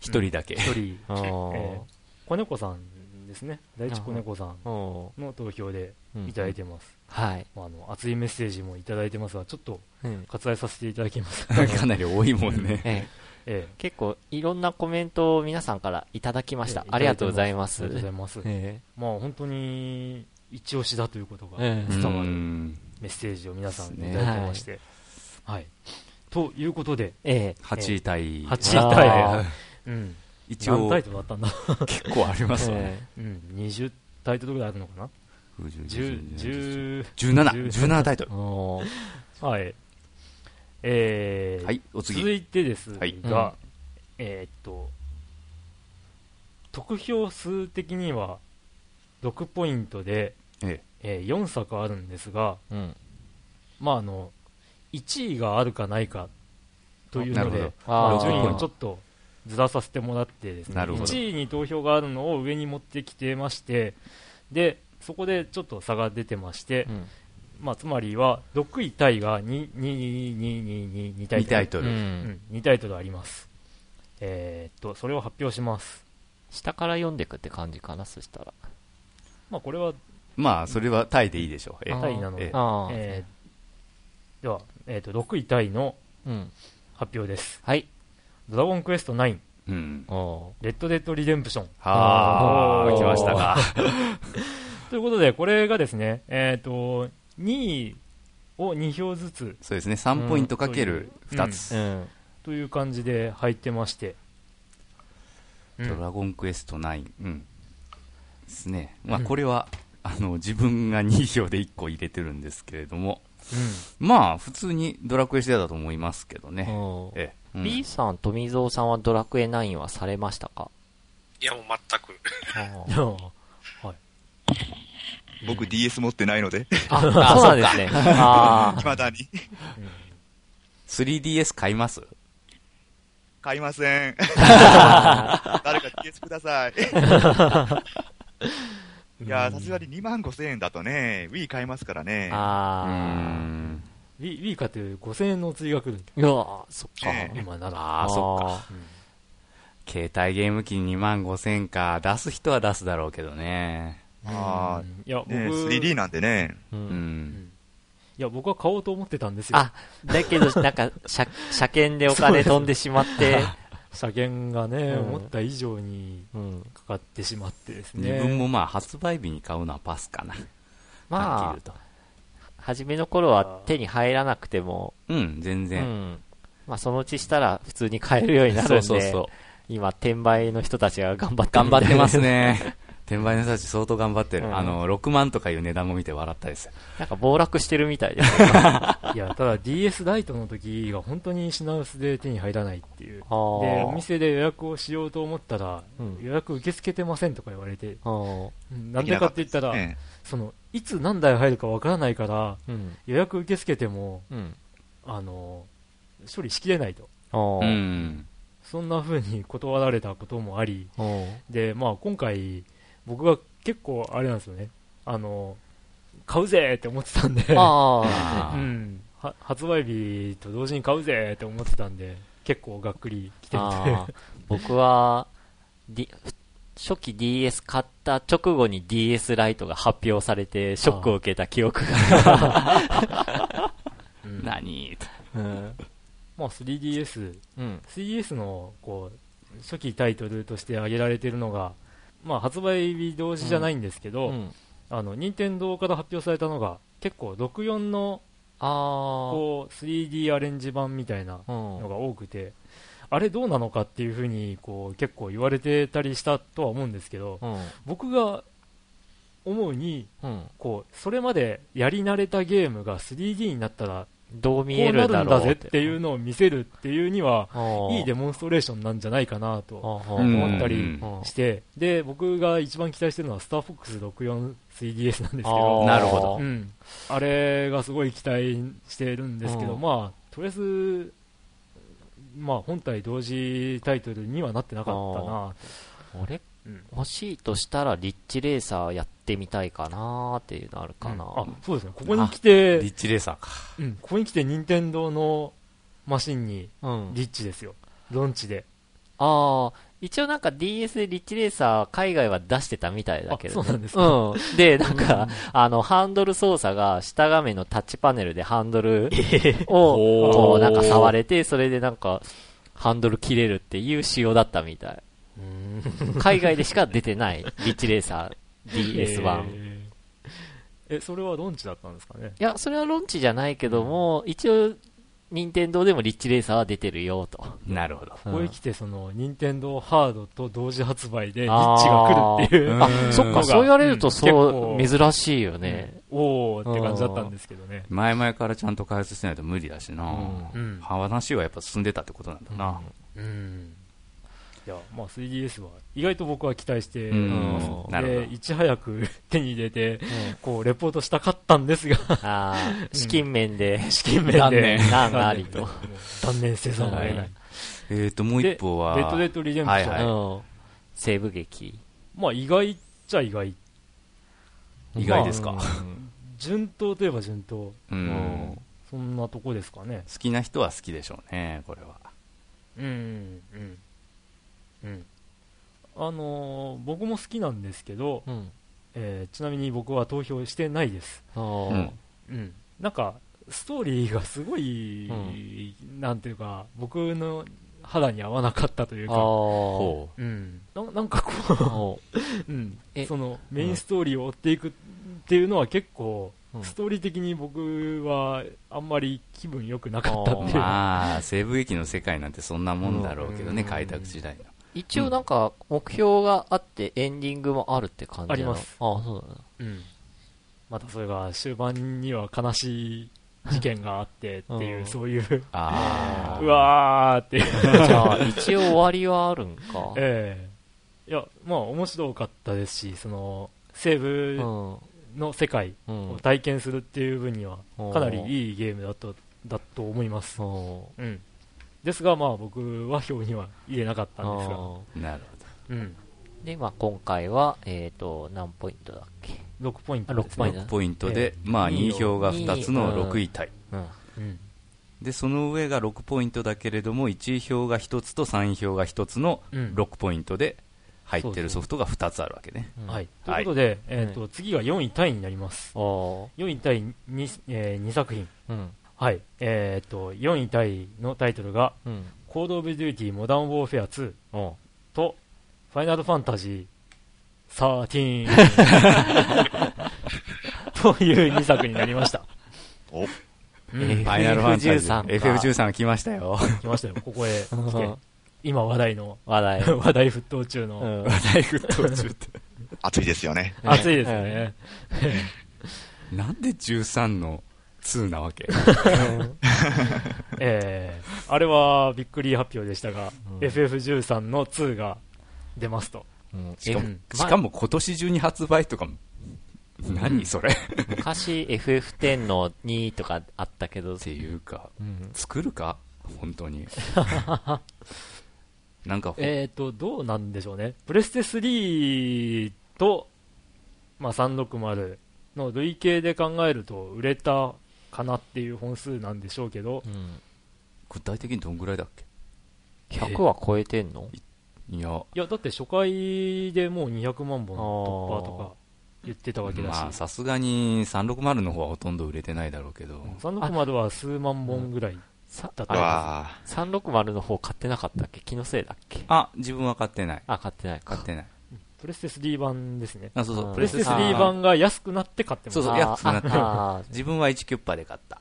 一、人だけ。一人、えー、子猫さんですね。第一子猫さんの投票でいただいてます。はい。まあ、あの、熱いメッセージもいただいてますが、ちょっと、割愛させていただきます。かなり多いもんね。ええええ、結構いろんなコメントを皆さんからいただきました。ええ、ありがとうございます。ありがとうございます。ええ、まあ本当に一押しだということが伝わるメッセージを皆さんいただいてまして。はい。ということで、ええ、8位タイ。8位タイ。うん。一応。何タイトルあったんだ？結構ありますね。うん。20タイトルぐらいあるのかな ?10、10、17、17タイトル。はい。えー、はい、お次。続いてですが、はいうん、えー、っと、得票数的には6ポイントで、えええー、4作あるんですが、うん、まああの、1位があるかないかというので、まあ、順位をちょっとずらさせてもらってですね、1位に投票があるのを上に持ってきてまして、で、そこでちょっと差が出てまして、うん、まあ、つまりは、6位タイが2、2、2、2、2、2タイトル。2タイトル。うん、2タイトルあります。えー、っと、それを発表します。下から読んでいくって感じかな、そしたら。まあ、これは。まあ、それはタイでいいでしょう。タイなので。えー、では、えー、っと、6位タイの発表です。はい。ドラゴンクエスト9。うん。レッドデッドリデンプション。はあ、来ましたか。ということで、これがですね、えっ、と、2位を2票ずつ。そうですね、3ポイントかける2つ、うんという感じで入ってまして。ドラゴンクエスト9。うん。ですね。まあ、これは、あの、自分が2票で1個入れてるんですけれども、うん、まあ、普通にドラクエしてたと思いますけどね。ええ、うん、B さん、富蔵さんはドラクエ9はされましたか？いや、もう全く。はい。僕 DS 持ってないので。あ、そうなんですね。ああ。未だに。3DS 買います？買いません。誰か DS ください。いやさすがに2万5千円だとね、Wii 買いますからね。ああ。Wii, Wii 買って5000円のお釣りが来るいやそっか。今なら。ああ、そっか。携帯ゲーム機2万5千か。出す人は出すだろうけどね。ああ、いや、僕、ね、3D なんでね。うん。いや、僕は買おうと思ってたんですよ。あ、だけど、なんか、車、車検でお金飛んでしまって。車検がね、思った以上にかかってしまってですね。自分もまあ、発売日に買うのはパスかな。まあ、初めの頃は手に入らなくても。うん、全然。うん、まあ、そのうちしたら普通に買えるようになるんで。そうそうそう。今、転売の人たちが頑張って頑張ってますね。転売の人たち相当頑張ってる、うん、あの6万とかいう値段も見て笑ったですなんか暴落してるみたいです。いやただ DS ライトの時が本当に品薄で手に入らないっていう。でお店で予約をしようと思ったら、うん、予約受け付けてませんとか言われて。なんでかって言ったら、そのいつ何台入るかわからないから、うん、予約受け付けても、あの処理しきれないと、そんな風に断られたこともあり。で、まあ、今回僕が結構あれなんですよね。あの、買うぜって思ってたんで。あ、うん、発売日と同時に買うぜって思ってたんで、結構がっくり来てて僕は、D、初期 DS 買った直後に DS ライトが発表されて、ショックを受けた記憶が。何、うん、まあ 3DS、うん、3DS のこう初期タイトルとして挙げられているのが、まあ、発売日同時じゃないんですけど、うん、あの任天堂から発表されたのが結構64のこう 3D アレンジ版みたいなのが多くて、あれどうなのかっていうふうにこう結構言われてたりしたとは思うんですけど、僕が思うに、こうそれまでやり慣れたゲームが 3D になったらどう見えるんだろうぜっていうのを見せるっていうには、いいデモンストレーションなんじゃないかなと思ったりして、で、僕が一番期待してるのは、スターフォックス 64-3DS なんですけど、なるほど、うん。あれがすごい期待してるんですけど、まあ、とりあえず、まあ、本体同時タイトルにはなってなかったな欲しいとしたら、リッチレーサーやってみたいかなっていうのあるかな、うん、あそうですね、ここに来て、リッチレーサーか、うん、ここに来て、任天堂のマシンに、リッチですよ、ロンチで。ああ、一応なんか DS でリッチレーサー海外は出してたみたいだけど、ね、そうなんですか、うん、で、なんか、あの、ハンドル操作が下画面のタッチパネルでハンドルを、こうなんか触れて、それでなんか、ハンドル切れるっていう仕様だったみたい。海外でしか出てない、リッチレーサー DS1。えそれはロンチだったんですかね？いや、それはロンチじゃないけども、うん、一応、任天堂でもリッチレーサーは出てるよと。なるほど。ここへ来て、その、任天堂ハードと同時発売でリッチが来るっていう。あ、そっか、そう言われるとそう、珍しいよね。うん、おーって感じだったんですけどね。前々からちゃんと開発してないと無理だしな。うん。話はやっぱ進んでたってことなんだな。うん。うんいや、まあ 3DS は意外と僕は期待してます。で、いち早く手に入れて、こう、レポートしたかったんですが資金面で、資金面で、難ありと。断念せざるを得ない。えっと、もう一方は、レッドデッドリデンプション。西部劇。まあ意外っちゃ意外。意外ですか？順当といえば順当。うん。そんなとこですかね。好きな人は好きでしょうね、これは。うん、うん。うん、あのー、僕も好きなんですけど、うん、えー、ちなみに僕は投票してないです、うん、うん、なんかストーリーがすごい、うん、なんていうか僕の肌に合わなかったというか、うん、ななんかこう、うん、そのメインストーリーを追っていくっていうのは結構、ストーリー的に僕はあんまり気分良くなかったっていう。まあ西部劇の世界なんてそんなもんだろうけどね、開拓時代の一応なんか目標があってエンディングもあるって感じあります。ああそうだなうん。またそれが終盤には悲しい事件があってっていう、うん、そういうあ うわーっていう。じゃあ一応終わりはあるんか。ええ。ー、いやまあ面白かったですしその西部の世界を体験するっていう分にはかなりいいゲームだとだと思います。うんですが、まあ、僕は表には入れなかったんですが。なるほど。うん。で、まあ、今回は、えっ、ー、と、何ポイントだっけ ?6 ポイントね。6ポイントで、えー、まあ、2票が2つの6位タイ。うん。うん、で、その上が6ポイントだけれども、1位票が1つと3位票が1つの6ポイントで、入ってるソフトが2つあるわけね。はい。ということで、えっ、と、次が4位タイになります。4位タイ 2,、えー、2作品。うんはい。えー、っと、4位タイのタイトルが、うん、コード・オブ・デューティー・モダン・ウォーフェア2と、ファイナル・ファンタジー13という2作になりました。お、うん、ファイナルファンタジー FF13 来ましたよ。来ましたよ、ここへ来て。今話題の。話題。話題沸騰中の。うん、話題沸騰中って。熱いですよね。熱いですね。なんで13の2なわけ。えー、あれはびっくり発表でしたが、うん、FF13 の2が出ますと。うん、しかも、しかも今年中に発売とかも、何それ？昔 FF10 の2とかあったけど。っていうか、うん、作るか？本当に。なんか、えっと、どうなんでしょうね。プレステ3と、まあ、360の累計で考えると売れたかなっていう本数なんでしょうけど、うん、具体的にどんぐらいだっけ？100は超えてんの？いや。いやだって初回でもう200万本突破とか言ってたわけだし。さすがに360の方はほとんど売れてないだろうけど。360は数万本ぐらいだった360の方買ってなかったっけ？気のせいだっけ？あ自分は買ってない。あ買ってない買ってないプレステ3版ですね。あ、そうそう。プレステ3版が安くなって買ってます。そうそう、安くなって。自分は1キュッパで買った。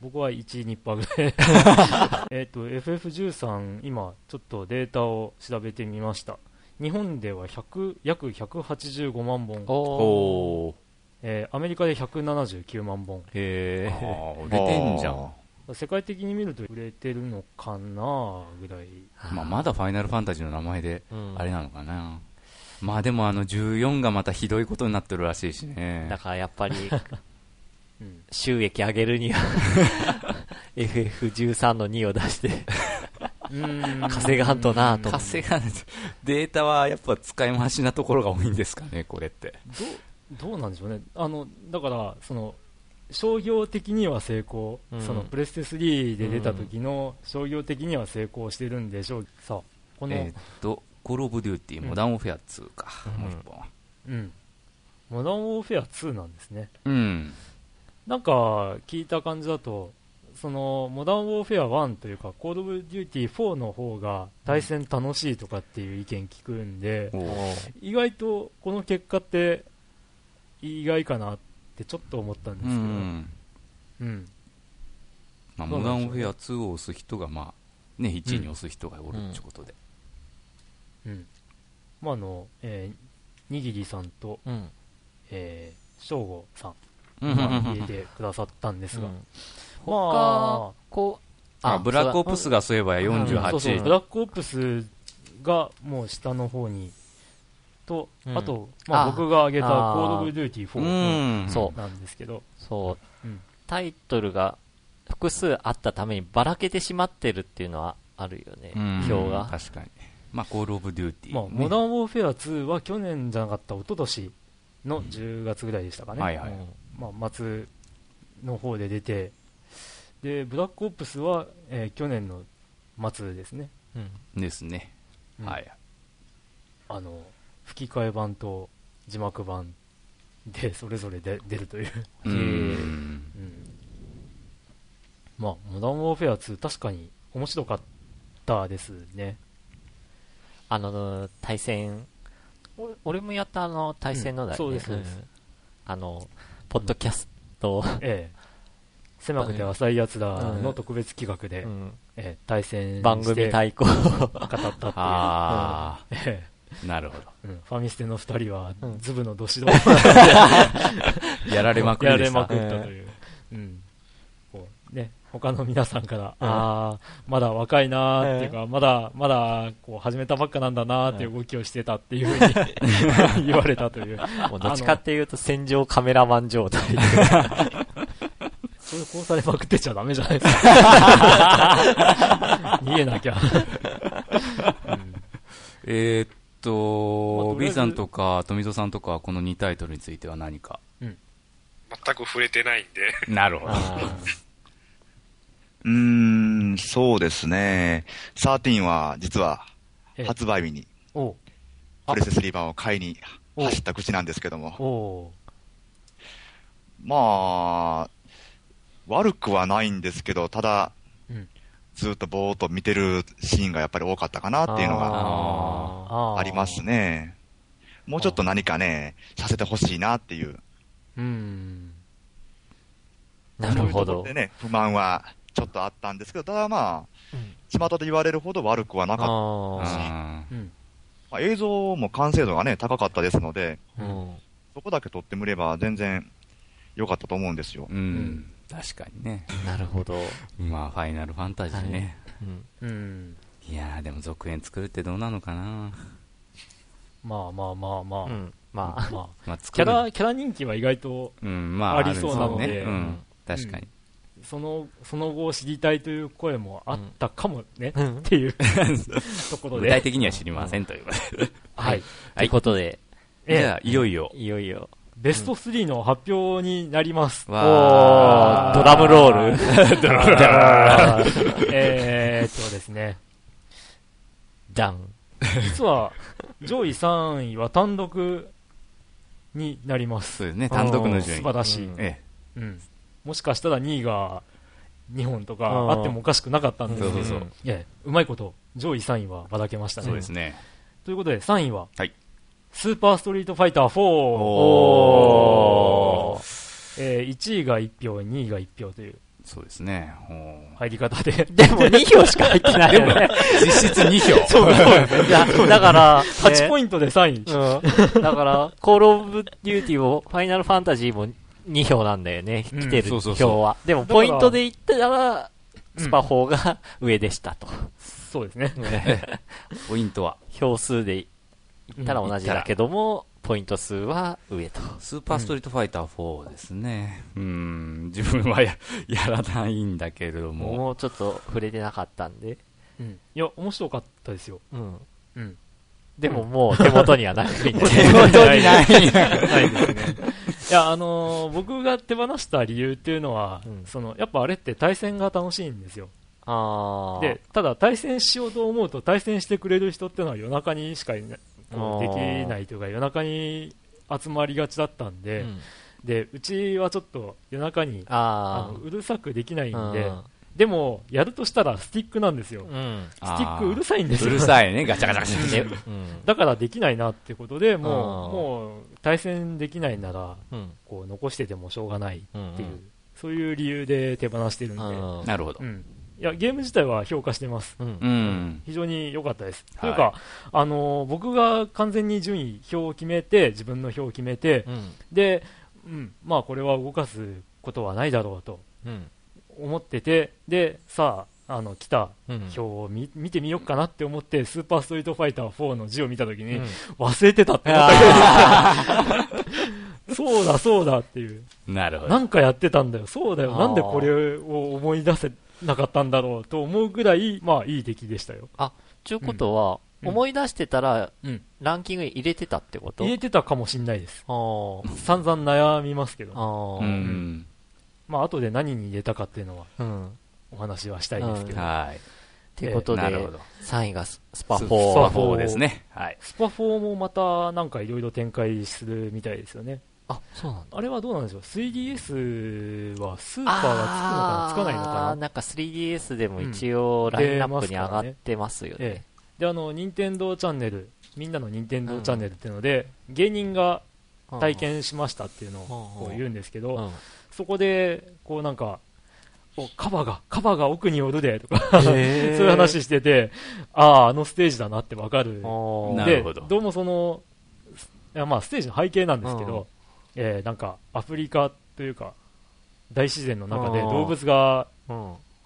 僕は1、2パーぐらい。えっと、FF13、今、ちょっとデータを調べてみました。日本では100約185万本。おえー、アメリカで179万本。へえ。売れてんじゃん。世界的に見ると売れてるのかなぐらい。まあ、まだファイナルファンタジーの名前で、あれなのかな。うんまあでもあの14がまたひどいことになってるらしいしね。だからやっぱり、収益上げるには FF13 の2を出して稼がんとなと。稼がんデータはやっぱ使い回しなところが多いんですかね、これって。どう、どうなんでしょうね。あの、だから、その、商業的には成功、うん、そのプレステ3で出た時の商業的には成功してるんでしょう、さあこの、えー、っとコール・オブ・デューティー、モダン・ウォーフェア2か、うん、もう一本。うん。モダン・ウォーフェア2なんですね。うん。なんか、聞いた感じだと、その、モダン・ウォーフェア1というか、コール・オブ・デューティー4の方が対戦楽しいとかっていう意見聞くんで、うん、意外とこの結果って意外かなってちょっと思ったんですけど、うん。うん、まあ、モダン・オフェア2を押す人が、まあ、ね、1位に押す人がおるってことで。うん。まあ、あの、えー、にぎりさんと、うん、えー、しょうごさん。が入れてくださったんですが、うん、まあ、こう、あ、ブラックオプスがそういえば48、うん、そうそうブラックオプスがもう下の方に、と、うん、あと、まあ、僕が挙げたコール・オブ・デューティー4なんですけど、そう、うん、タイトルが複数あったためにばらけてしまってるっていうのはあるよね、票が。確かに。まあ、コール・オブ・デューティー、まあ、モダン・ウォーフェア2は去年じゃなかった一昨年の10月ぐらいでしたかね、はいはい。まあ、末の方で出て。でブラックオプスは、えー、去年の末ですね、うん、ですね、うん、はい。あの吹き替え版と字幕版で それぞれで出るという。うん、まあモダン・ウォーフェア2確かに面白かったですねあの、対戦、俺もやったあの、対戦のだよね。そうです、あの、ポッドキャスト、ええ。狭くて浅いやつらの特別企画で、ええ、対戦番組対抗。語ったっていう。ああ、ええ。なるほど、うん。ファミステの二人は、ズブのどしど。やられまくりやられまくったという。うん。こうね、他の皆さんから、ああ、まだ若いなーっていうか、まだ、まだ、こう、始めたばっかなんだなーっていう動きをしてたっていうふうに 言われたという。もうどっちかっていうと戦場カメラマン状態。それこうされまくってちゃダメじゃないですか。逃げなきゃ。うん、えー、っと、まあ、B さんとか富蔵さんとかこの2タイトルについては何か、うん、全く触れてないんで。なるほど。うーん、そうですね。13は実は発売日に、プレス3版を買いに走った口なんですけども。まあ、悪くはないんですけど、ただ、うん、ずっとぼーっと見てるシーンがやっぱり多かったかなっていうのがありますね。もうちょっと何かね、させてほしいなっていう。うん。なるほど。でね、不満はちょっとあったんですけど、ただまあ、巷で言われるほど悪くはなかったし、まあ、映像も完成度がね、高かったですので、うん、そこだけ撮ってみれば全然良かったと思うんですよ。うん、確かにね。なるほど。まあ、ファイナルファンタジーね。はい、うん、いやでも続編作るってどうなのかな。まあまあまあまあ。うん、まあ、まあ、キャラ、キャラ人気は意外とありそうなので、うん、確かに。そのその後知りたいという声もあったかもね、うん、っていう ところで具体的には知りませんということではい、ということで、じゃあ、いよいよ。いよいよ。ベスト3の発表になります。わドラムロール。ドラムロール。えーっとですね。ダン。実は、上位3位は単独になります。そうですね、単独の順位。素晴らしい。ええ。うん。もしかしたら2位が2本とかあってもおかしくなかったんですけど、そうそうそういやうまいこと上位3位はばらけましたね。そうですね。ということで3位は、はい、スーパーストリートファイター4。おーえー、1位が1票、2位が1票という。そうですね。入り方で。でも2票しか入ってないよね。実質2票。そうだ だから、8ポイントで3位。うん、だから、コールオブデューティーも、ファイナルファンタジーも2票なんだよね、来てる票は。でも、ポイントで言ったら、スパ4が上でしたと。そうですね。ポイントは。票数で言ったら同じだけども、ポイント数は上と。スーパーストリートファイター4ですね。うん、自分はや やらないんだけれども。もうちょっと触れてなかったんで。うん。いや、面白かったですよ。うん。うん。でももう手元にはないみたいな。手元にない。ないですね。いや、あのー、僕が手放した理由っていうのは、うん、その、やっぱあれって対戦が楽しいんですよ。あで、ただ対戦しようと思うと対戦してくれる人っていうのは夜中にしかできないというか夜中に集まりがちだったんで、うん、で、うちはちょっと夜中にあのうるさくできないんで、でも、やるとしたらスティックなんですよ。うん、スティックうるさいんですよ。うるさいね、ガチャガチャガチャ。うん、だからできないなってことで、もう、もう、対戦できないなら、うん、こう、残しててもしょうがないっていう、うんうん、そういう理由で手放してるんで。なるほど。いや、ゲーム自体は評価してます。うん。非常に良かったです。はい、というか、あのー、僕が完全に順位、表を決めて、自分の表を決めて、で、うん、まあこれは動かすことはないだろうと。うん思ってて、で、さあ、あの、来た表を見,、見てみようかなって思って、スーパーストリートファイター4の字を見たときに、忘れてたって思ったけど、そうだそうだっていう。なるほど。なんかやってたんだよ。そうだよ。なんでこれを思い出せなかったんだろうと思うぐらい、まあいい出来でしたよ。あ、ちゅうことは、うん、思い出してたら、うん、ランキングに入れてたってこと？入れてたかもしんないです。散々悩みますけど。うんまあ後で何に入れたかっていうのは、うん、お話はしたいですけど。はい。ということで、3位がスパ4。スパ4ですね。はい。スパ4もまたなんかいろいろ展開するみたいですよね。あ、そうなんだ。あれはどうなんでしょう？3DS はスーパーがつくのかな？つかないのかななんか 3DS でも一応ラインナップに上がってますよね。うん、ねで、あの、任天堂チャンネル、みんなの任天堂チャンネルっていうので、うん、芸人が体験しましたっていうのをこう言うんですけど、そこで、こうなんか、おカバが、カバが奥におるで、とか そういう話してて、ああ、あのステージだなってわかる。で、ど。うもその、いやまあステージの背景なんですけど、えー、なんかアフリカというか、大自然の中で動物が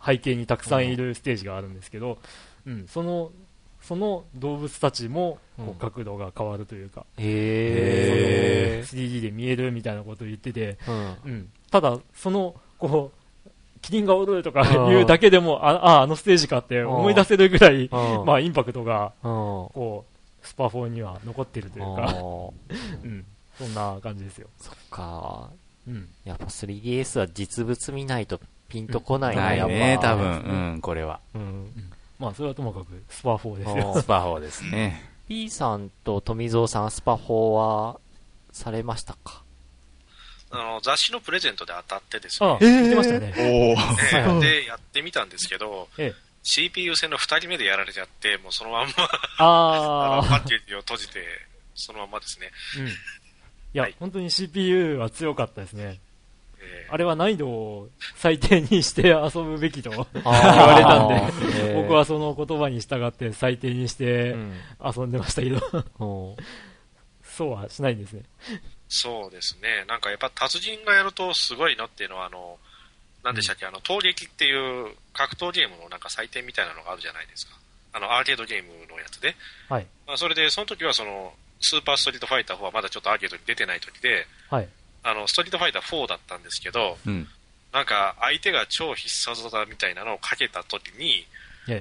背景にたくさんいるステージがあるんですけど、うん、その、その動物たちもこう角度が変わるというか、うん、へ 3D で見えるみたいなことを言ってて、うん、うん、ただ、その、こう、キリンが踊るとかいうだけでも、ああ、あのステージかって思い出せるぐらい、まあ、インパクトが、こう、スパ4には残ってるというか、うん、そんな感じですよ。そっか。うん。やっぱ 3DS は実物見ないとピンとこないな、やっぱ。ね、多分、うん、これは。うん。まあ、それはともかく、スパ4ですよ。スパ4ですね。P さんと富蔵さん、スパ4は、されましたか？あの、雑誌のプレゼントで当たってですね。あ、言ってましたね。おで、やってみたんですけど、ええ、CPU 戦の2人目でやられちゃって、もうそのまんまああパッケージを閉じて、そのまんまですね。うん。いや、はい、本当に CPU は強かったですね。あれは難易度を最低にして遊ぶべきと 言われたんで、僕はその言葉に従って最低にして遊んでましたけど、うん、そうはしないんですね。そうですね。なんかやっぱ達人がやるとすごいのっていうのは、あの、なんでしたっけ、うん、あの、闘撃っていう格闘ゲームのなんか採点みたいなのがあるじゃないですか。あの、アーケードゲームのやつで。はい。まあ、それで、その時はその、スーパーストリートファイター4はまだちょっとアーケードに出てない時で、はい。あの、ストリートファイター4だったんですけど、うん、なんか相手が超必殺技みたいなのをかけた時に、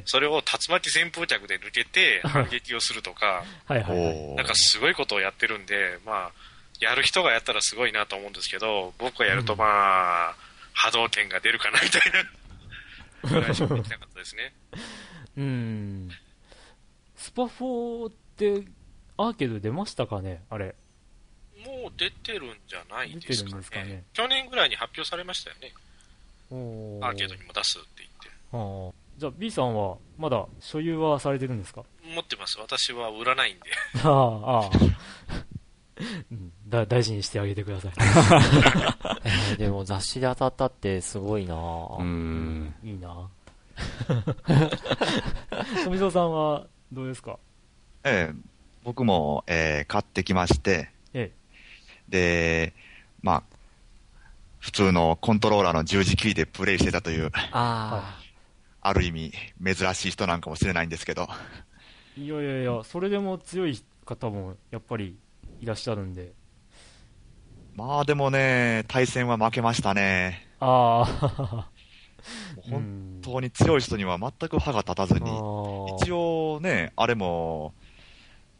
それを竜巻旋風脚で抜けて 反撃をするとか、はいはい、なんかすごいことをやってるんで、まあ、やる人がやったらすごいなと思うんですけど、僕がやるとまあ、うん、波動拳が出るかなみたいなできなかったですね。うん。スパ4ってアーケード出ましたかね？あれ。もう出てるんじゃないですかね。かね去年ぐらいに発表されましたよね。アーケードにも出すって言って。じゃあ B さんはまだ所有はされてるんですか？持ってます。私は売らないんで。ああ、ああ。だ大事にしてあげてください。えー、でも雑誌で当たったってすごいなうん。いいな 富蔵さんはどうですか？ええ僕も、えー、買ってきまして、ええ、で、まあ、普通のコントローラーの十字キーでプレイしてたという、あある意味珍しい人なんかもしれないんですけど。いやいやいや、それでも強い方もやっぱりいらっしゃるんで。まあでもね、対戦は負けましたね。ああ。本当に強い人には全く歯が立たずに、一応ね、あれも、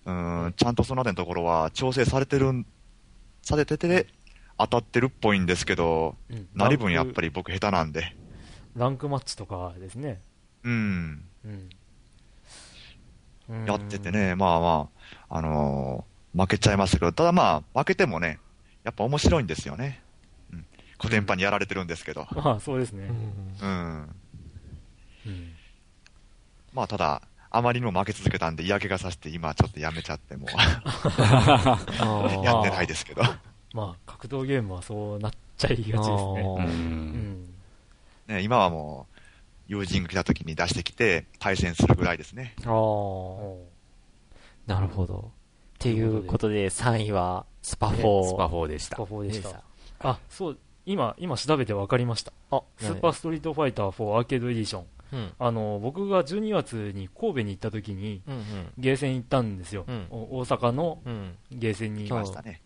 うん、ちゃんとその辺のところは調整されてる、されてて、当たってるっぽいんですけど、うん、何分やっぱり僕下手なんで。ランクマッチとかですね。うん。うん、やっててね、まあまあ、あのー、負けちゃいましたけど、ただまあ、負けてもね、やっぱ面白いんですよね。うん。古典版にやられてるんですけど。ああ、そうですね。うん。うん。まあ、ただ、あまりにも負け続けたんで嫌気がさして、今ちょっとやめちゃっても やってないですけど。まあ、格闘ゲームはそうなっちゃいがちですね。うん、ね今はもう、友人が来た時に出してきて、対戦するぐらいですね。ああ。なるほど。っていうことで、3位は、スパ4。スパ4でした。スパ4でした。あ、そう、今、今調べて分かりました。あ、スーパーストリートファイター4アーケードエディション。うん、あの僕が12月に神戸に行った時に、うんうん、ゲーセン行ったんですよ、うん、大阪のゲーセンに、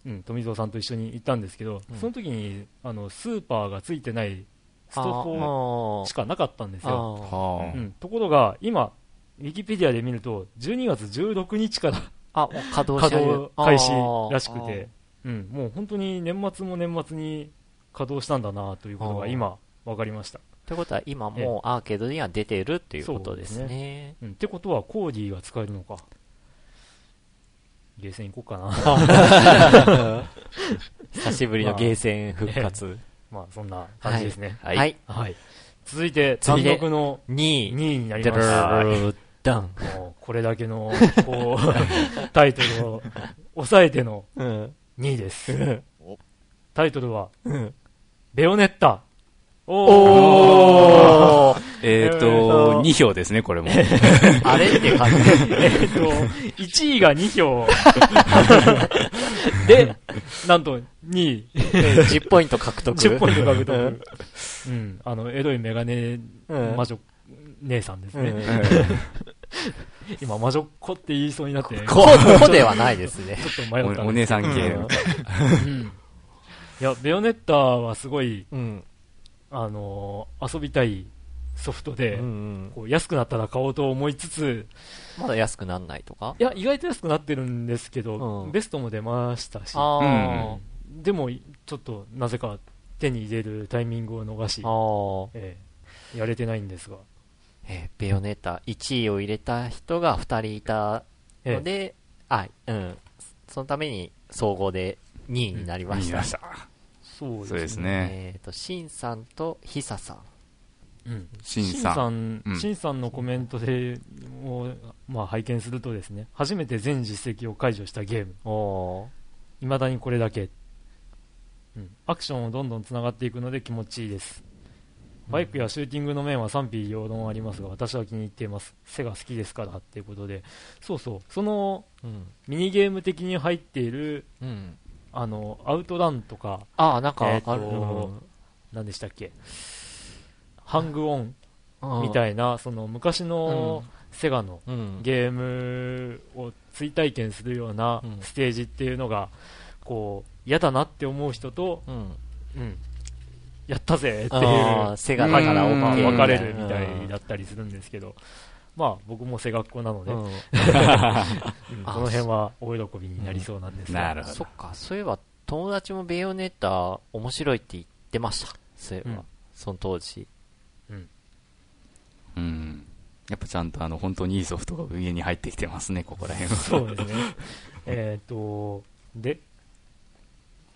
うん、富蔵さんと一緒に行ったんですけど、その時にあのスーパーがついてないスト4しかなかったんですよ、うん、ところが今、ウィキペディアで見ると12月16日からあ稼働開始らしくて、うん、もう本当に年末も年末に稼働したんだなということが今、分かりました。ということは今もうアーケードには出てるっていうことですね。ねうん、ってことはコーディが使えるのか。ゲーセン行こうかな。久しぶりのゲーセン復活。まあ、まあ、そんな感じですね。はい。はい。はい、続いて、単独の2位 ,2 位になりました。ダン。もうこれだけの、こう、タイトルを抑えての2位です。タイトルは、ベヨネッタ。おー えっ、ー、と、2票ですね、これも。あれって感じ。えっと、1位が2票。で、なんと2位。10ポイント獲得。10ポイント獲得。うん。あの、エロいメガネ魔女姉さんですね。今、魔女っ子って言いそうになって。子ではないですね。ちょっと迷ったお。お姉さん系。うんいや、ベヨネッタはすごい、うん、あのー、遊びたいソフトで、安くなったら買おうと思いつつ、まだ安くならないとか？いや、意外と安くなってるんですけど、うん、ベストも出ましたし、うん、でも、ちょっとなぜか手に入れるタイミングを逃し、えー、やれてないんですが。えー、ベヨネッタ1位を入れた人が2人いたので、えー、あ、うん、そのために総合で2位になりました。うんそうですね。えっ、ー、と、シンさんとヒサさん。うん、シンさん、シンさんのコメントでを、まあ、拝見するとですね、初めて全実績を解除したゲーム。いまだにこれだけ、うん。アクションをどんどん繋がっていくので気持ちいいです。バイクやシューティングの面は賛否両論ありますが、私は気に入っています。背が好きですからっていうことで、そうそう、その、うん、ミニゲーム的に入っている、うん、あの、アウトランとか、ああ、なんか、えー、と、何でしたっけ、ハングオンみたいな、その昔のセガのゲームを追体験するようなステージっていうのが、こう、嫌だなって思う人と、うん、やったぜっていう、セガだから分かれるみたいだったりするんですけど、まあ僕も背学校なので、うん、この辺は大喜びになりそうなんですが、なるほど。そっか、そういえば友達もベヨネッタ面白いって言ってました。そういえば、うん、その当時。うん。うん。やっぱちゃんとあの本当にいいソフトが上に入ってきてますね、ここら辺は。そうですね。えっと、で、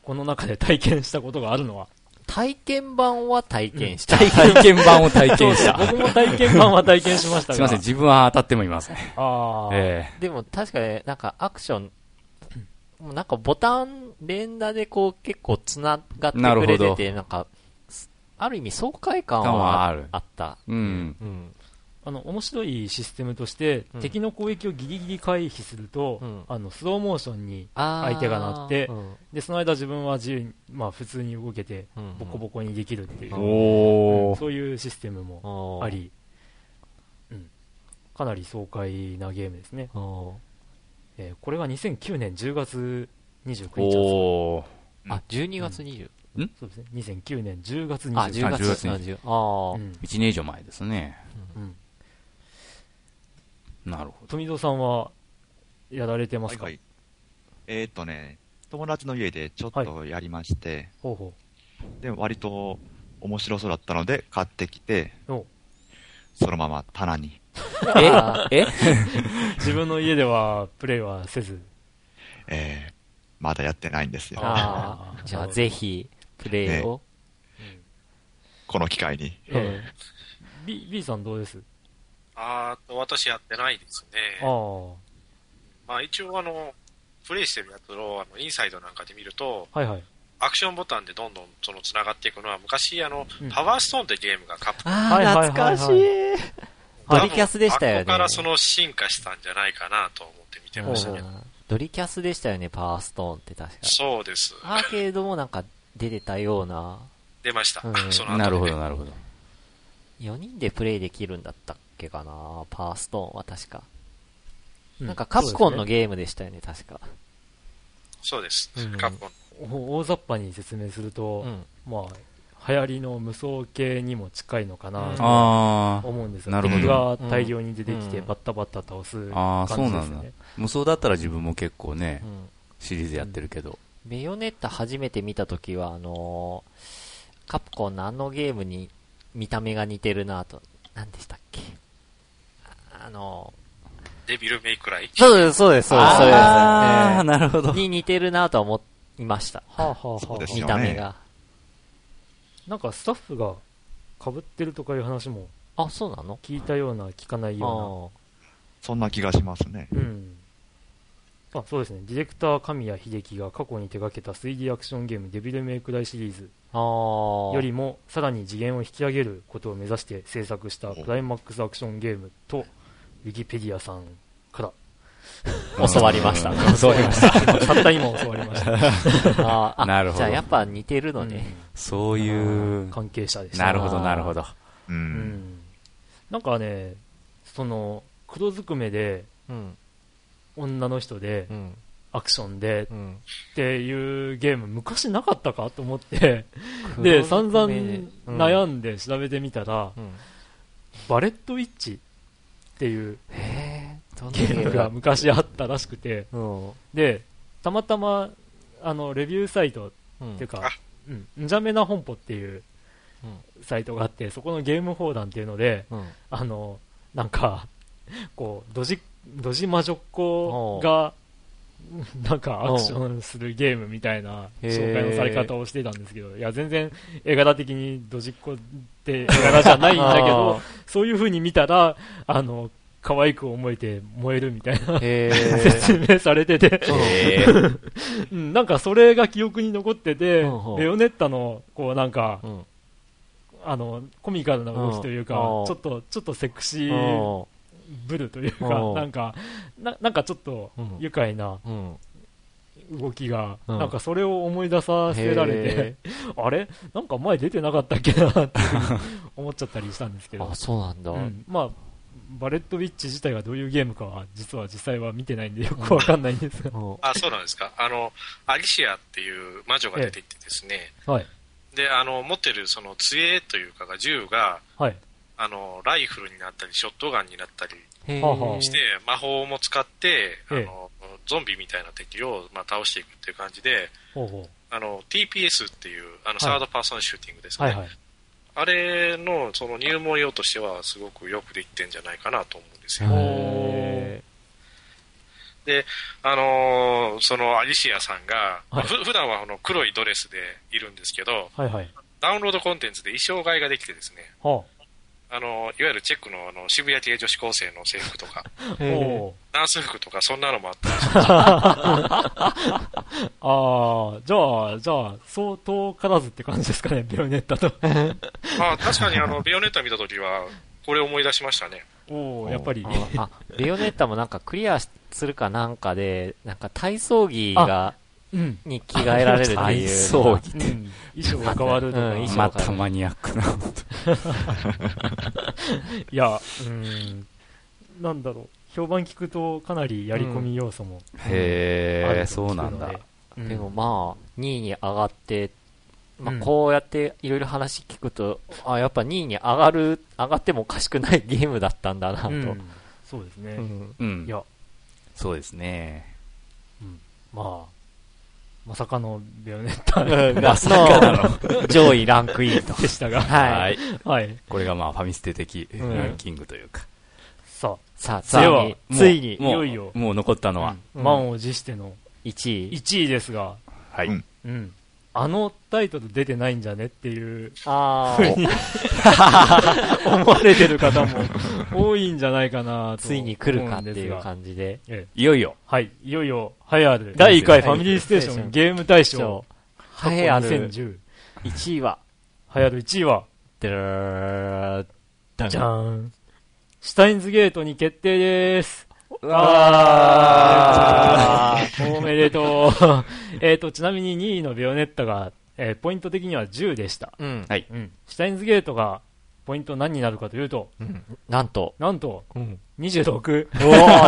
この中で体験したことがあるのは体験版は体験した。体験版を体験した。僕も体験版は体験しましたすいません、自分は当たってもいません。ああ、えー。でも確かになんかアクション、なんかボタン連打でこう結構繋がってくれてて、なんか、ある意味爽快感はあった。うん。うんあの面白いシステムとして、うん、敵の攻撃をギリギリ回避すると、うん、あのスローモー。ションに相手がなって、うん、でその間自分は自由に、まあ、普通に動けて、ボコボコにできるっていう、そういうシステムもあり、かなり爽快なゲームですね、えー、これが2009年10月29日あ12月20、うん、そうですね。2009年10月29日あ10月20ああ、うん、1年以上前ですね、うんなるほど。富蔵さんは、やられてますか、はいはい、えー、っとね、友達の家でちょっとやりまして、はい、ほうほう。で、割と面白そうだったので、買ってきて、そのまま棚に。え？え？自分の家ではプレイはせず。えー、まだやってないんですよ。じゃあぜひ、プレイを、ね、この機会に。えー、B, B さんどうです？あー私やってないですね。あまあ一応あの、プレイしてるやつをあのインサイドなんかで見ると、はいはい。アクションボタンでどんどんその繋がっていくのは昔あの、うん、パワーストーンってゲームがカップああ、懐かしい。ドリキャスでしたよね。ここからその進化したんじゃないかなと思って見てましたけど。ドリキャスでしたよね、パワーストーンって確か。そうです。アーケードもなんか出てたような。出ました。うん、その後、ね、なるほど、なるほど。4人でプレイできるんだったっけかな？パワーストーンは確か。なんかカプコンのゲームでしたよね、確か。そうです。カプコン。大雑把に説明すると、うん、まあ、流行りの無双系にも近いのかなと思うんですが、敵が大量に出てきて、バッタバッタ倒す感じですね。ああ、そうなんだ。無双だったら自分も結構ね、シリーズやってるけど。ベヨネッタ初めて見たときは、あのー、カプコンのあのゲームに見た目が似てるなと、何でしたっけ？あの、デビルメイクライ？そうです、そうです、そうです。ああ、なるほど。に似てるなと思いました。はあはあはあ、見た目が。なんかスタッフが被ってるとかいう話も。あ、そうなの？聞いたような、聞かないような。そんな気がしますね。うん。あそうですね、ディレクター神谷秀樹が過去に手掛けた 3D アクションゲームデビルメイクライシリーズよりもさらに次元を引き上げることを目指して制作したクライマックスアクションゲームとウィキペディアさんから教わりました。教わりました。たった今教わりました。あ なるほど。じゃあやっぱ似てるのね。うん、そういう。関係者でした。なるほど、なるほど。うん。なんかね、その、黒ずくめで、うん、女の人で、うんアクションでっていうゲーム昔なかったかと思ってで散々悩んで調べてみたら、うん、バレットウィッチっていうゲーム？が昔あったらしくて、でたまたまあのレビューサイトっていうか、うん、んじゃめな本舗っていうサイトがあってそこのゲーム放談っていうので、あのなんかこうドジドジ魔女っ子が なんかアクションするゲームみたいな紹介のされ方をしてたんですけど、いや、全然絵柄的にドジっ子って絵柄じゃないんだけど、そういう風に見たら、あの、可愛く思えて燃えるみたいな 説明されてて。なんかそれが記憶に残ってて、レオネッタの、こうなんか、あの、コミカルな動きというか、ちょっと、ちょっとセクシーブルというか、なんか、ななんかちょっと愉快な動きが、うん、なんかそれを思い出させられて、あれ？なんか前出てなかったっけなって思っちゃったりしたんですけど。あ、そうなんだ。うん、まあ、バレットウィッチ自体がどういうゲームかは、実は実際は見てないんでよくわかんないんですが。あ、そうなんですか。あの、アリシアっていう魔女が出てきてですね。はい。で、あの、持ってるその杖というかが銃が、はい。あの、ライフルになったり、ショットガンになったりして、魔法も使って、あの、ゾンビみたいな敵を、まあ、倒していくっていう感じで、ほうほう。あの、TPS っていう、あの、サードパーソンシューティングですね。はいはい、あれの、その入門用としては、すごくよくできてんじゃないかなと思うんですよ。で、あのー、そのアリシアさんが、はい、普段はあの黒いドレスでいるんですけど、はいはい、ダウンロードコンテンツで衣装替えができてですね、はあ、あのいわゆるチェックのあの渋谷系女子高生の制服とか、ナース服とか、そんなのもあったりします。ああ、じゃあ、じゃあ、相当からずって感じですかね、ビオネッタと。まあ、確かにあの、ビオネッタ見たときは、これ思い出しましたね。おおやっぱり。あ、ビオネッタもなんかクリアするかなんかで、なんか体操着が、うん、に着替えられるっていう。体操着って、うん、衣装が変わるとか。うん、またマニアックな。いや、うん、なんだろう。評判聞くとかなりやり込み要素も、うん、へえ、そうなんだ。でもまあ、2位に上がってまあ、こうやっていろいろ話聞くと、うん、あやっぱ2位に上がる、上がってもおかしくないゲームだったんだなと。うん、そうですね。うん。いや。そうですね。うん。まあ、まさかのベヨネッタまさかの上位ランクインと。でしたが。はい。はい。これがまあファミステ的ランキングというか。さあ、さあ、ついに、ついに、いよいよ。もう残ったのは。満を持しての1位。1位ですが。はい。うん。あのタイトル出てないんじゃねっていうあふうに 思われてる方も 多いんじゃないかなついに来るかっていう感じで。いよいよ。はい、いよいよ、栄えある第1回ファミリーステーションゲーム大賞。栄えある。1位は。栄えある1位は。でらー、じゃーん。シュタインズゲートに決定です。わーおめでとう。えっと、ちなみに2位のビオネッタが、えー、ポイント的には10でした。うん。はい。うん。シュタインズゲートが、ポイント何になるかというと、うん、なんと。なんと、うん、26。お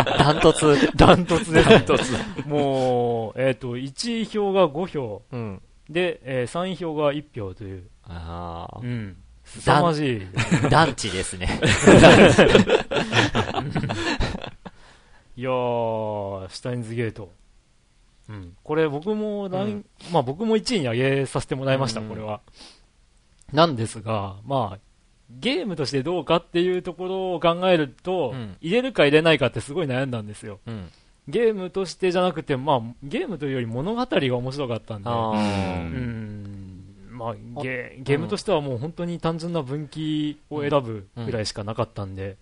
ー、ダントツ。ダントツです。ダントツ。もう、えっ、ー、と、1位票が5票。うん。で、えー、3位票が1票という。ああ。うん。凄まじい。団地ですね。いやー、シュタインズゲート。うん。これ僕も、うん、まあ僕も1位に上げさせてもらいました、うん、これは。なんですが、まあ、ゲームとしてどうかっていうところを考えると、うん、入れるか入れないかってすごい悩んだんですよ。うん、ゲームとしてじゃなくて、まあ、ゲームというより物語が面白かったんで、うん、まあゲ、ゲームとしてはもう本当に単純な分岐を選ぶぐらいしかなかったんで、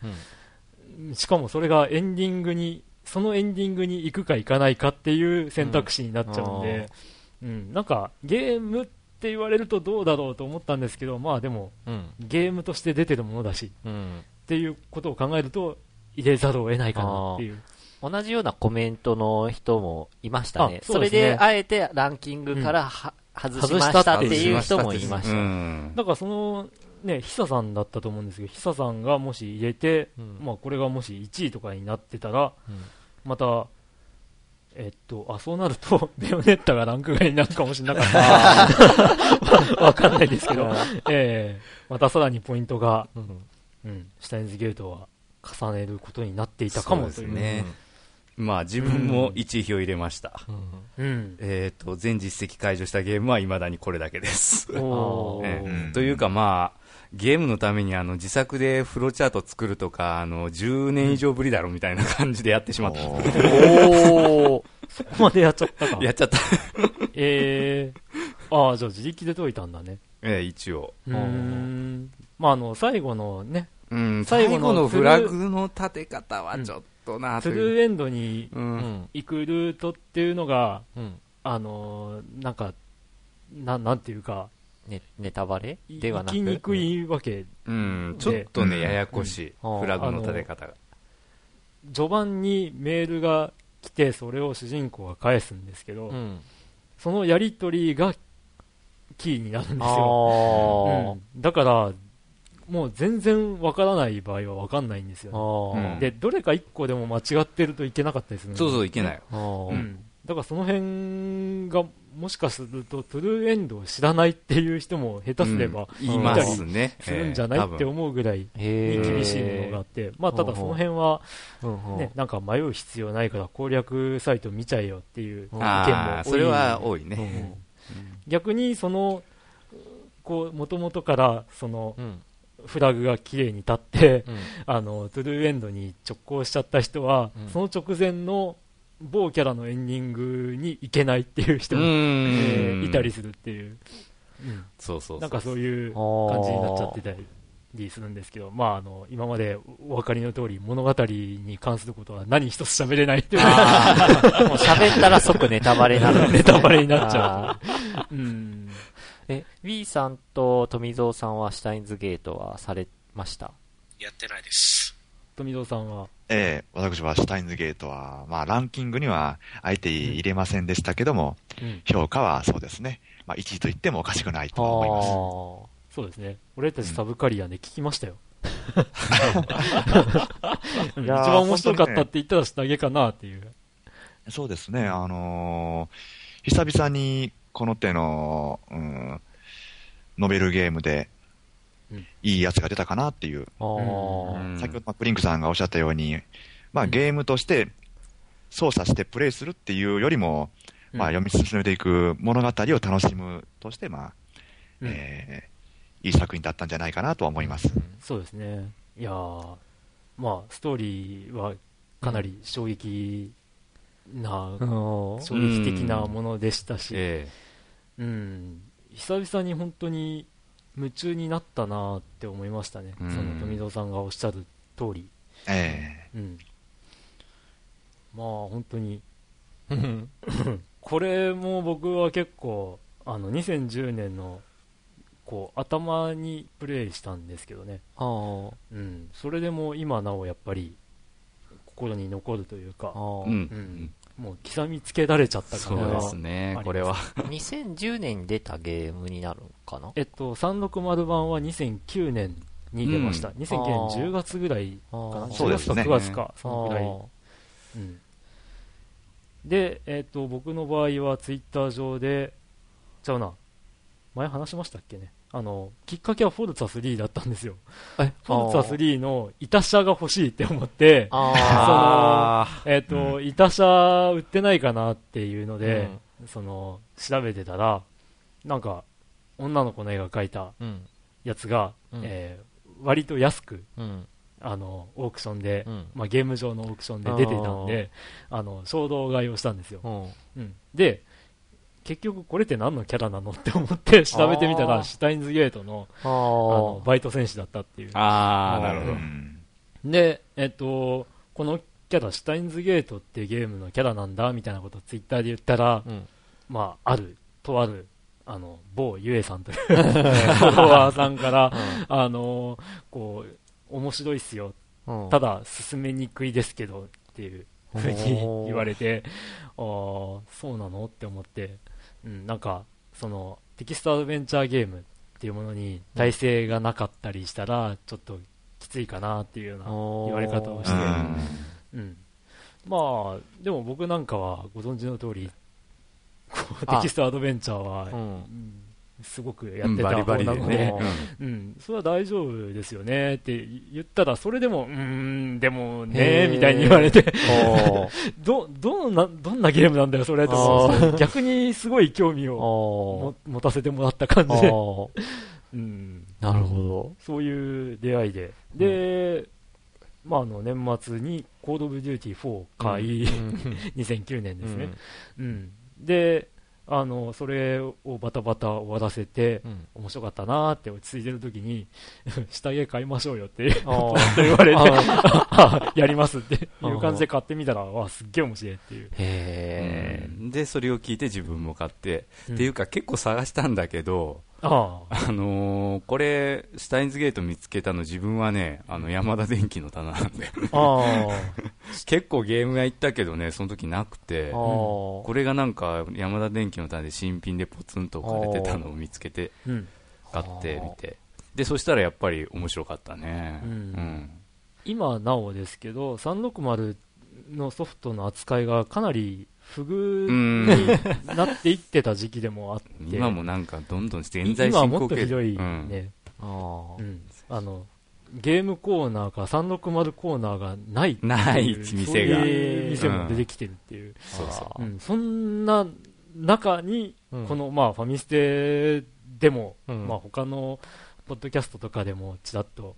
しかもそれがエンディングにそのエンディングに行くか行かないかっていう選択肢になっちゃうんで、うん、うん、なんかゲームって言われるとどうだろうと思ったんですけど、まあでも、うん、ゲームとして出てるものだし、うん、っていうことを考えると、入れざるを得ないかなっていう。同じようなコメントの人もいましたね。そね。それで、あえてランキングからは、外しましたっていう人もいました。だからその、ね、久さんだったと思うんですけど、久さんがもし入れて、まあこれがもし1位とかになってたら、また、えっと、あ、そうなると、ベヨネッタがランク外になるかもしれなかった。わかんないですけど、ええ。ー、またさらにポイントが、うん、うん、シュタインズゲートは重ねることになっていたかもという。ね。まあ自分も1票入れました。うん、えっ、ー、と、全実績解除したゲームは未だにこれだけです。えー、というかまあ、ゲームのためにあの自作でフローチャート作るとか、あの、10年以上ぶりだろみたいな感じでやってしまった。おー、そこまでやっちゃったか。やっちゃった。えー、ああ、じゃあ自力で解いたんだね。ええー、一応。うん。まあ、あの、最後のね、うん、最後のフラグの立て方はちょっとな、トゥルーエンドに行くルートっていうのが、うん、あのなんか、ななんていうか、ね、ネタバレ？ではなく？行きにくいわけうん、ちょっとね、ややこしい、フラグの立て方が。序盤にメールが来て、それを主人公が返すんですけど、うん、そのやり取りがキーになるんですよ。うん、だから、もう全然わからない場合はわかんないんですよ、ね、で、どれか1個でも間違ってるといけなかったりするそうそう、いけない。うん、だからその辺がもしかするとトゥルーエンドを知らないっていう人も下手すれば、いますね。するんじゃないって思うぐらいに厳しいものがあって、まあただその辺は、ね、なんか迷う必要ないから攻略サイト見ちゃえよっていう意見も多い。それは多いね。逆にその、こう、もともとから、その、フラグが綺麗に立って、うん、あのトゥルーエンドに直行しちゃった人は、うん、その直前の某キャラのエンディングに行けないっていう人も、えー、いたりするっていう、うん、そうそう。なんかそういう感じになっちゃってたりするんですけど、まあ、あの今までお分かりの通り物語に関することは何一つ喋れないっていう。もう喋ったら即ネタバレになる、ネタバレになっちゃう。うん。え、Wii さんと富蔵さんはシュタインズゲートはされました？やってないです。富蔵さんは？ええ私はシュタインズゲートは、まあランキングにはあえて入れませんでしたけども、うん、評価はそうですね。まあ1位と言ってもおかしくないと思います。そうですね。俺たちサブカリアで聞きましたよ。一番面白かったって言ったら下着かなっていう。そうですね。あのー、久々にこの手の、うん、ノベルゲームで、いいやつが出たかなっていう。うん、先ほど、まあ、プリンクさんがおっしゃったように、まあ、ゲームとして操作してプレイするっていうよりも、まあ、読み進めていく物語を楽しむとして、まあ、うん、えー、いい作品だったんじゃないかなとは思います。そうですね。いやまあ、ストーリーはかなり衝撃な、衝撃的なものでしたし、えーうん、久々に本当に夢中になったなって思いましたね、うん、その富蔵さんがおっしゃる通り。えー、うん、まあ本当に。これも僕は結構あの2010年のこう頭にプレイしたんですけどね、うん、それでも今なおやっぱり心に残るというか、うん、もう刻みつけられちゃったからそうですね、これは。2010年に出たゲームになるのかな？えっと、360版は2009年に出ました。うん、2009年10月ぐらいかな。そうですね。9月か、そのぐらい。うん。で、えっと、僕の場合はツイッター上で、ちゃうな。前話しましたっけね？あの、きっかけはフォルツァ3だったんですよ。フォルツァ3のイタ車が欲しいって思って、その、えっ、ー、と、うん、イタ車売ってないかなっていうので、うん、その、調べてたら、なんか、女の子の絵が描いたやつが、うん、えー、割と安く、あの、オークションで、まあ、ゲーム上のオークションで出てたんで、あの、衝動買いをしたんですよ。うん、で、結局これって何のキャラなのって思って調べてみたら、シュタインズゲートのあのバイト選手だったっていう。ああ、なるほど。で、えっと、このキャラ、シュタインズゲートっていうゲームのキャラなんだみたいなことをツイッターで言ったら、うん、まあ、ある、とある、あの、某ゆえさんという フォロワーさんから、うん、あの、こう、面白いっすよ。うん、ただ、進めにくいですけど、っていうふうに言われて、ああ、そうなのって思って、うん、なんか、その、テキストアドベンチャーゲームっていうものに耐性がなかったりしたら、ちょっときついかなっていうような言われ方をして、うん。まあ、でも僕なんかはご存知の通り、テキストアドベンチャーは、うん、すごくやってた方なので、うん、それは大丈夫ですよね。って言ったら、それでも、うん、でもね、みたいに言われて。ど、どんな、どんなゲームなんだよ、それと。逆にすごい興味を持たせてもらった感じで。うん、なるほど。そういう出会いで。で、まあ、あの年末にコード・オブ・デューティー4買い、うん、2009年ですね。うん、で、あのそれをバタバタ終わらせて、うん、面白かったなーって落ち着いてる時に 下着買いましょうよって 言われて やりますっていう感じで買ってみたらわすっげえ面白いっていう。へ、うん、でそれを聞いて自分も買って、うん、っていうか結構探したんだけどああ。のー、これ、シュタインズゲート見つけたの自分はね、あの、山田電機の棚なんで 結構ゲーム屋行ったけどね、その時なくて、これがなんか山田電機の棚で新品でポツンと置かれてたのを見つけて、買ってみて。で、そしたらやっぱり面白かったね。うん、うん、今なおですけど、360のソフトの扱いがかなり不遇になっていってた時期でもあって、今もなんかどんどん現在進行形。今はもっとひどいね、うん、うん、あのゲームコーナーか360コーナーがないない店が。店も出てきてるっていう。そうそう。うん、そんな中に、この、まあ、ファミステでも、まあ、他のポッドキャストとかでもちらっと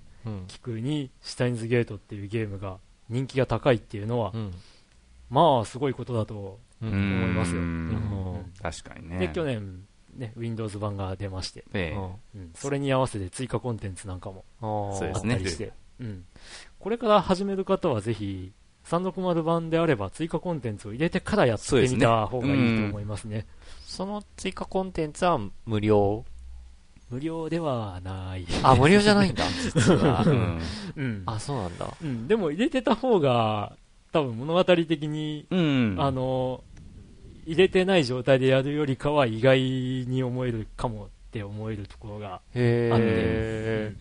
聞くに、シュタインズゲートっていうゲームが人気が高いっていうのは、まあ、すごいことだと思いますよ。確かにね。で、去年、ね、Windows 版が出まして、えうん、それに合わせて追加コンテンツなんかもあったりして、うん、これから始める方はぜひ、360版であれば追加コンテンツを入れてからやってみた方がいいと思いますね。その追加コンテンツは無料？無料ではない。あ、無料じゃないんだ、実は。うん。うん、あ、そうなんだ。うん。でも入れてた方が、多分物語的に、うん、あの、入れてない状態でやるよりかは意外に思えるかもって思えるところがあって、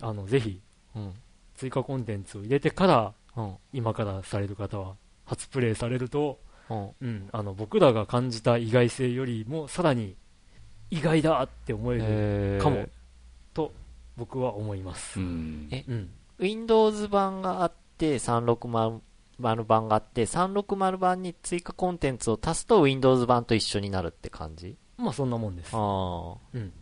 あのぜひ、うん、追加コンテンツを入れてから、うん、今からされる方は初プレイされると、うん、あの僕らが感じた意外性よりもさらに意外だって思えるかもと僕は思います、うん、え、うん、Windows 版があって360 360版があって、360版に追加コンテンツを足すと Windows 版と一緒になるって感じ？まあそんなもんです。ああ。うん。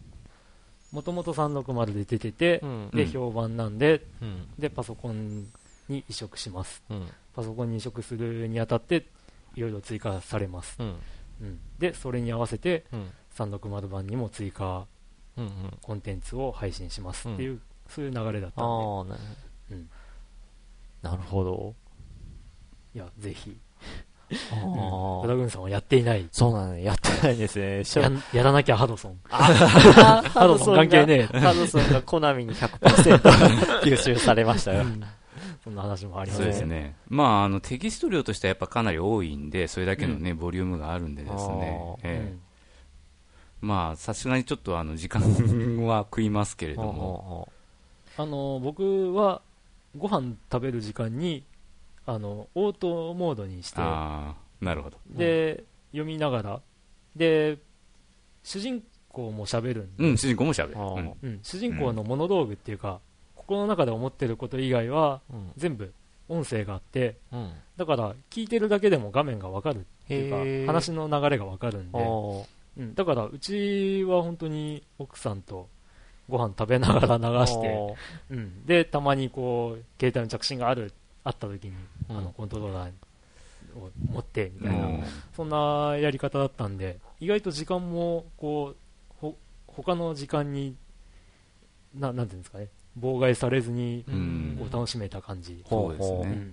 もともと360で出てて、うん、で、評判なんで、うん、で、パソコンに移植します。うん、パソコンに移植するにあたって、いろいろ追加されます。うんで、それに合わせて、360版にも追加コンテンツを配信しますっていう、そういう流れだったんで。あうん、なるほど。いや、ぜひ。小田軍さんはやっていない。そうなの、ね、やってないですね。ややらなきゃハドソン。ハドソン関係ねえ。ハドソンがコナミに100% 吸収されましたよ。そんな話もありますね。そうですね。まあ、あの、テキスト量としてはやっぱかなり多いんで、それだけのね、ボリュームがあるんでですね。ええまあ、さすがにちょっとあの、時間は食いますけれども。あの、僕は、ご飯食べる時間に、あのオートモードにして。なるほど。で、読みながら。で主人公も喋るんで、うん、主人公も喋る、うん、主人公の物道具っていうか、心の中で思ってること以外は、全部音声があって、だから聞いてるだけでも画面がわかるっていうか話の流れがわかるんで、うん、だからうちは本当に奥さんとご飯食べながら流して、うん、でたまにこう携帯の着信がある会った時に、あのコントローラーを持ってみたいな、そんなやり方だったんで意外と時間もこうほ他の時間にななんていうんですかね妨害されずにこう楽しめた感じ、そうですね、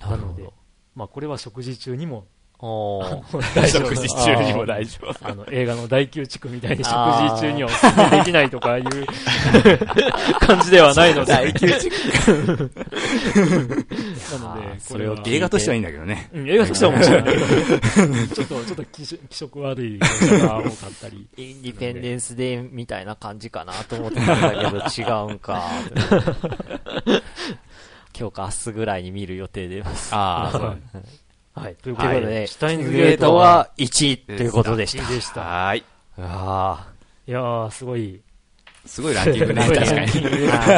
なので、まあ、これは食事中にも 食事中にも大丈夫。あの、映画の第9地区みたいに食事中にはおすすめできないとかいう 感じではないので。第9地区 なので、それを映画としてはいいんだけどね。うん、映画としては面白いちょっと、ちょっと気色悪い描写が多かったり。インディペンデンスデーみたいな感じかなと思ってたんだけど、違うんか。今日か明日ぐらいに見る予定でます。ああ、そう。はい。ということで、はい、シュタインズゲートは1位ということでした。でした。はい。ああ。いやー、すごい。すごいランキングね、確かに。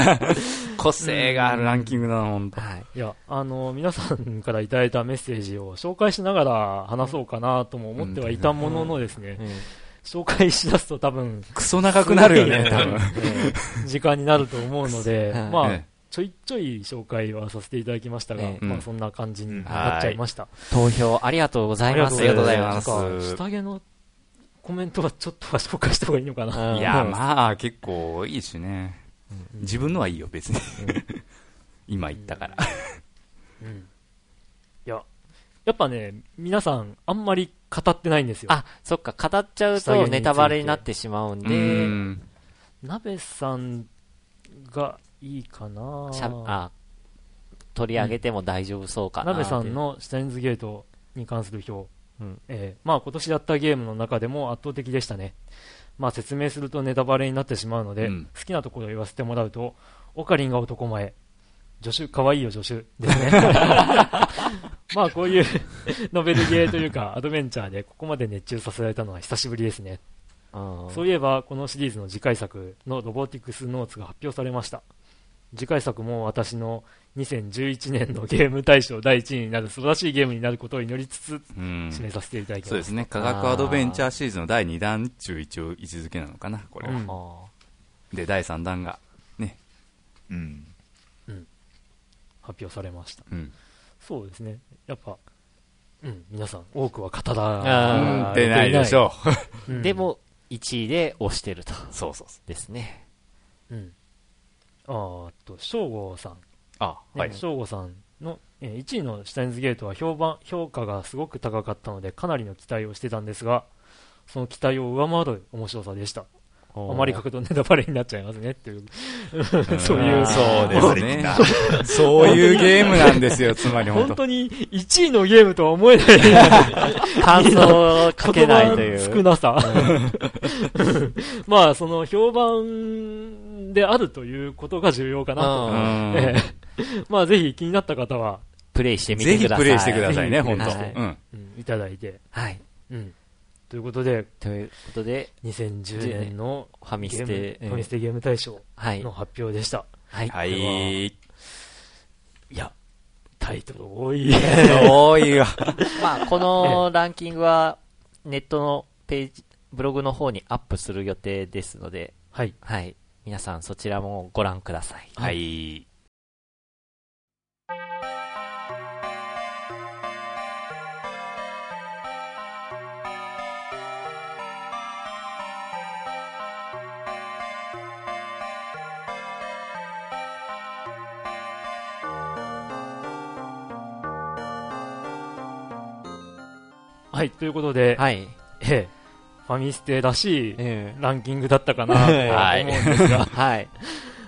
個性があるランキングだな、本当。はい。いや、あの、皆さんからいただいたメッセージを紹介しながら話そうかなとも思ってはいたもののですね、紹介しだすと多分、クソ長くなるよね、多分。時間になると思うので、まあ、ちょいちょい紹介はさせていただきましたが、えー、まあそんな感じになっちゃいました。投票ありがとうございます。ありがとうございます。下着のコメントはちょっとは紹介した方がいいのかな。いや、まあ結構いいしね。自分のはいいよ、別に。今言ったから。うん。いや、やっぱね、皆さんあんまり語ってないんですよ。あ、そっか、語っちゃうとネタバレになってしまうんで、鍋さんがいいかな。あ取り上げても大丈夫そうかな、うん、鍋さんのシュタインズゲートに関する表、うん。えー、まあ今年やったゲームの中でも圧倒的でしたね。まあ説明するとネタバレになってしまうので、うん、好きなところを言わせてもらうと、オカリンが男前、助手、かわいいよ助手。ですね。まあこういう ノベルゲーというかアドベンチャーでここまで熱中させられたのは久しぶりですね。そういえばこのシリーズの次回作のロボティクスノーツが発表されました。次回作も私の2011年のゲーム大賞第1位になる素晴らしいゲームになることを祈りつつ、締めさせていただきます。そうですね。科学アドベンチャーシリーズの第2弾中一応位置づけなのかな、これは。うん、で、第3弾が、ね。うん。うん。発表されました。うん。そうですね。やっぱ、うん、皆さん、多くは語られないでしょう。でも、1位で押してると。そうそうですね。うん。あと、正吾さん。あ、はい。正吾さんの、えー、1位のシュタインズゲートは評判、評価がすごく高かったので、かなりの期待をしてたんですが、その期待を上回る面白さでした。あまり書くとネタバレになっちゃいますねっていう、そういう。そうですね。そういうゲームなんですよ、つまり本当。本当に1位のゲームとは思えない。感想を書けないという。少なさ。まあ、その評判であるということが重要かなと。まあ、ぜひ気になった方は、プレイしてみてください。ぜひプレイしてくださいね、本当。うん。いただいて。はい。うん。ということで、ということで、2010年のファミステ、ファミステゲーム大賞の発表でした。はい。はい。いや、タイトル多い。多いわ。まあ、このランキングは、ネットのページ、ブログの方にアップする予定ですので、はい。はい。皆さんそちらもご覧ください。はい。はい、ということで、はい。ええ、ファミステらしいランキングだったかなと思うんですが、はい。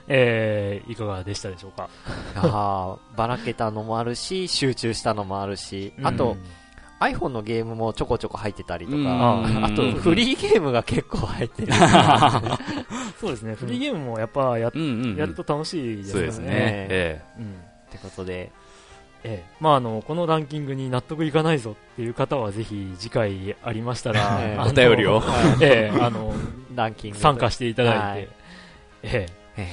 えー、いかがでしたでしょうか？あばらけたのもあるし、集中したのもあるし、あと、iPhone のゲームもちょこちょこ入ってたりとか、あとフリーゲームが結構入ってる。そうですね、フリーゲームもやっぱや,、やると楽しいですよね。そうですね。ええ。うん。ってことで、ええ、まああのこのランキングに納得いかないぞっていう方はぜひ次回ありましたら、えお便りを、ええ、あの ランキング参加していただいて、はい、ええ。え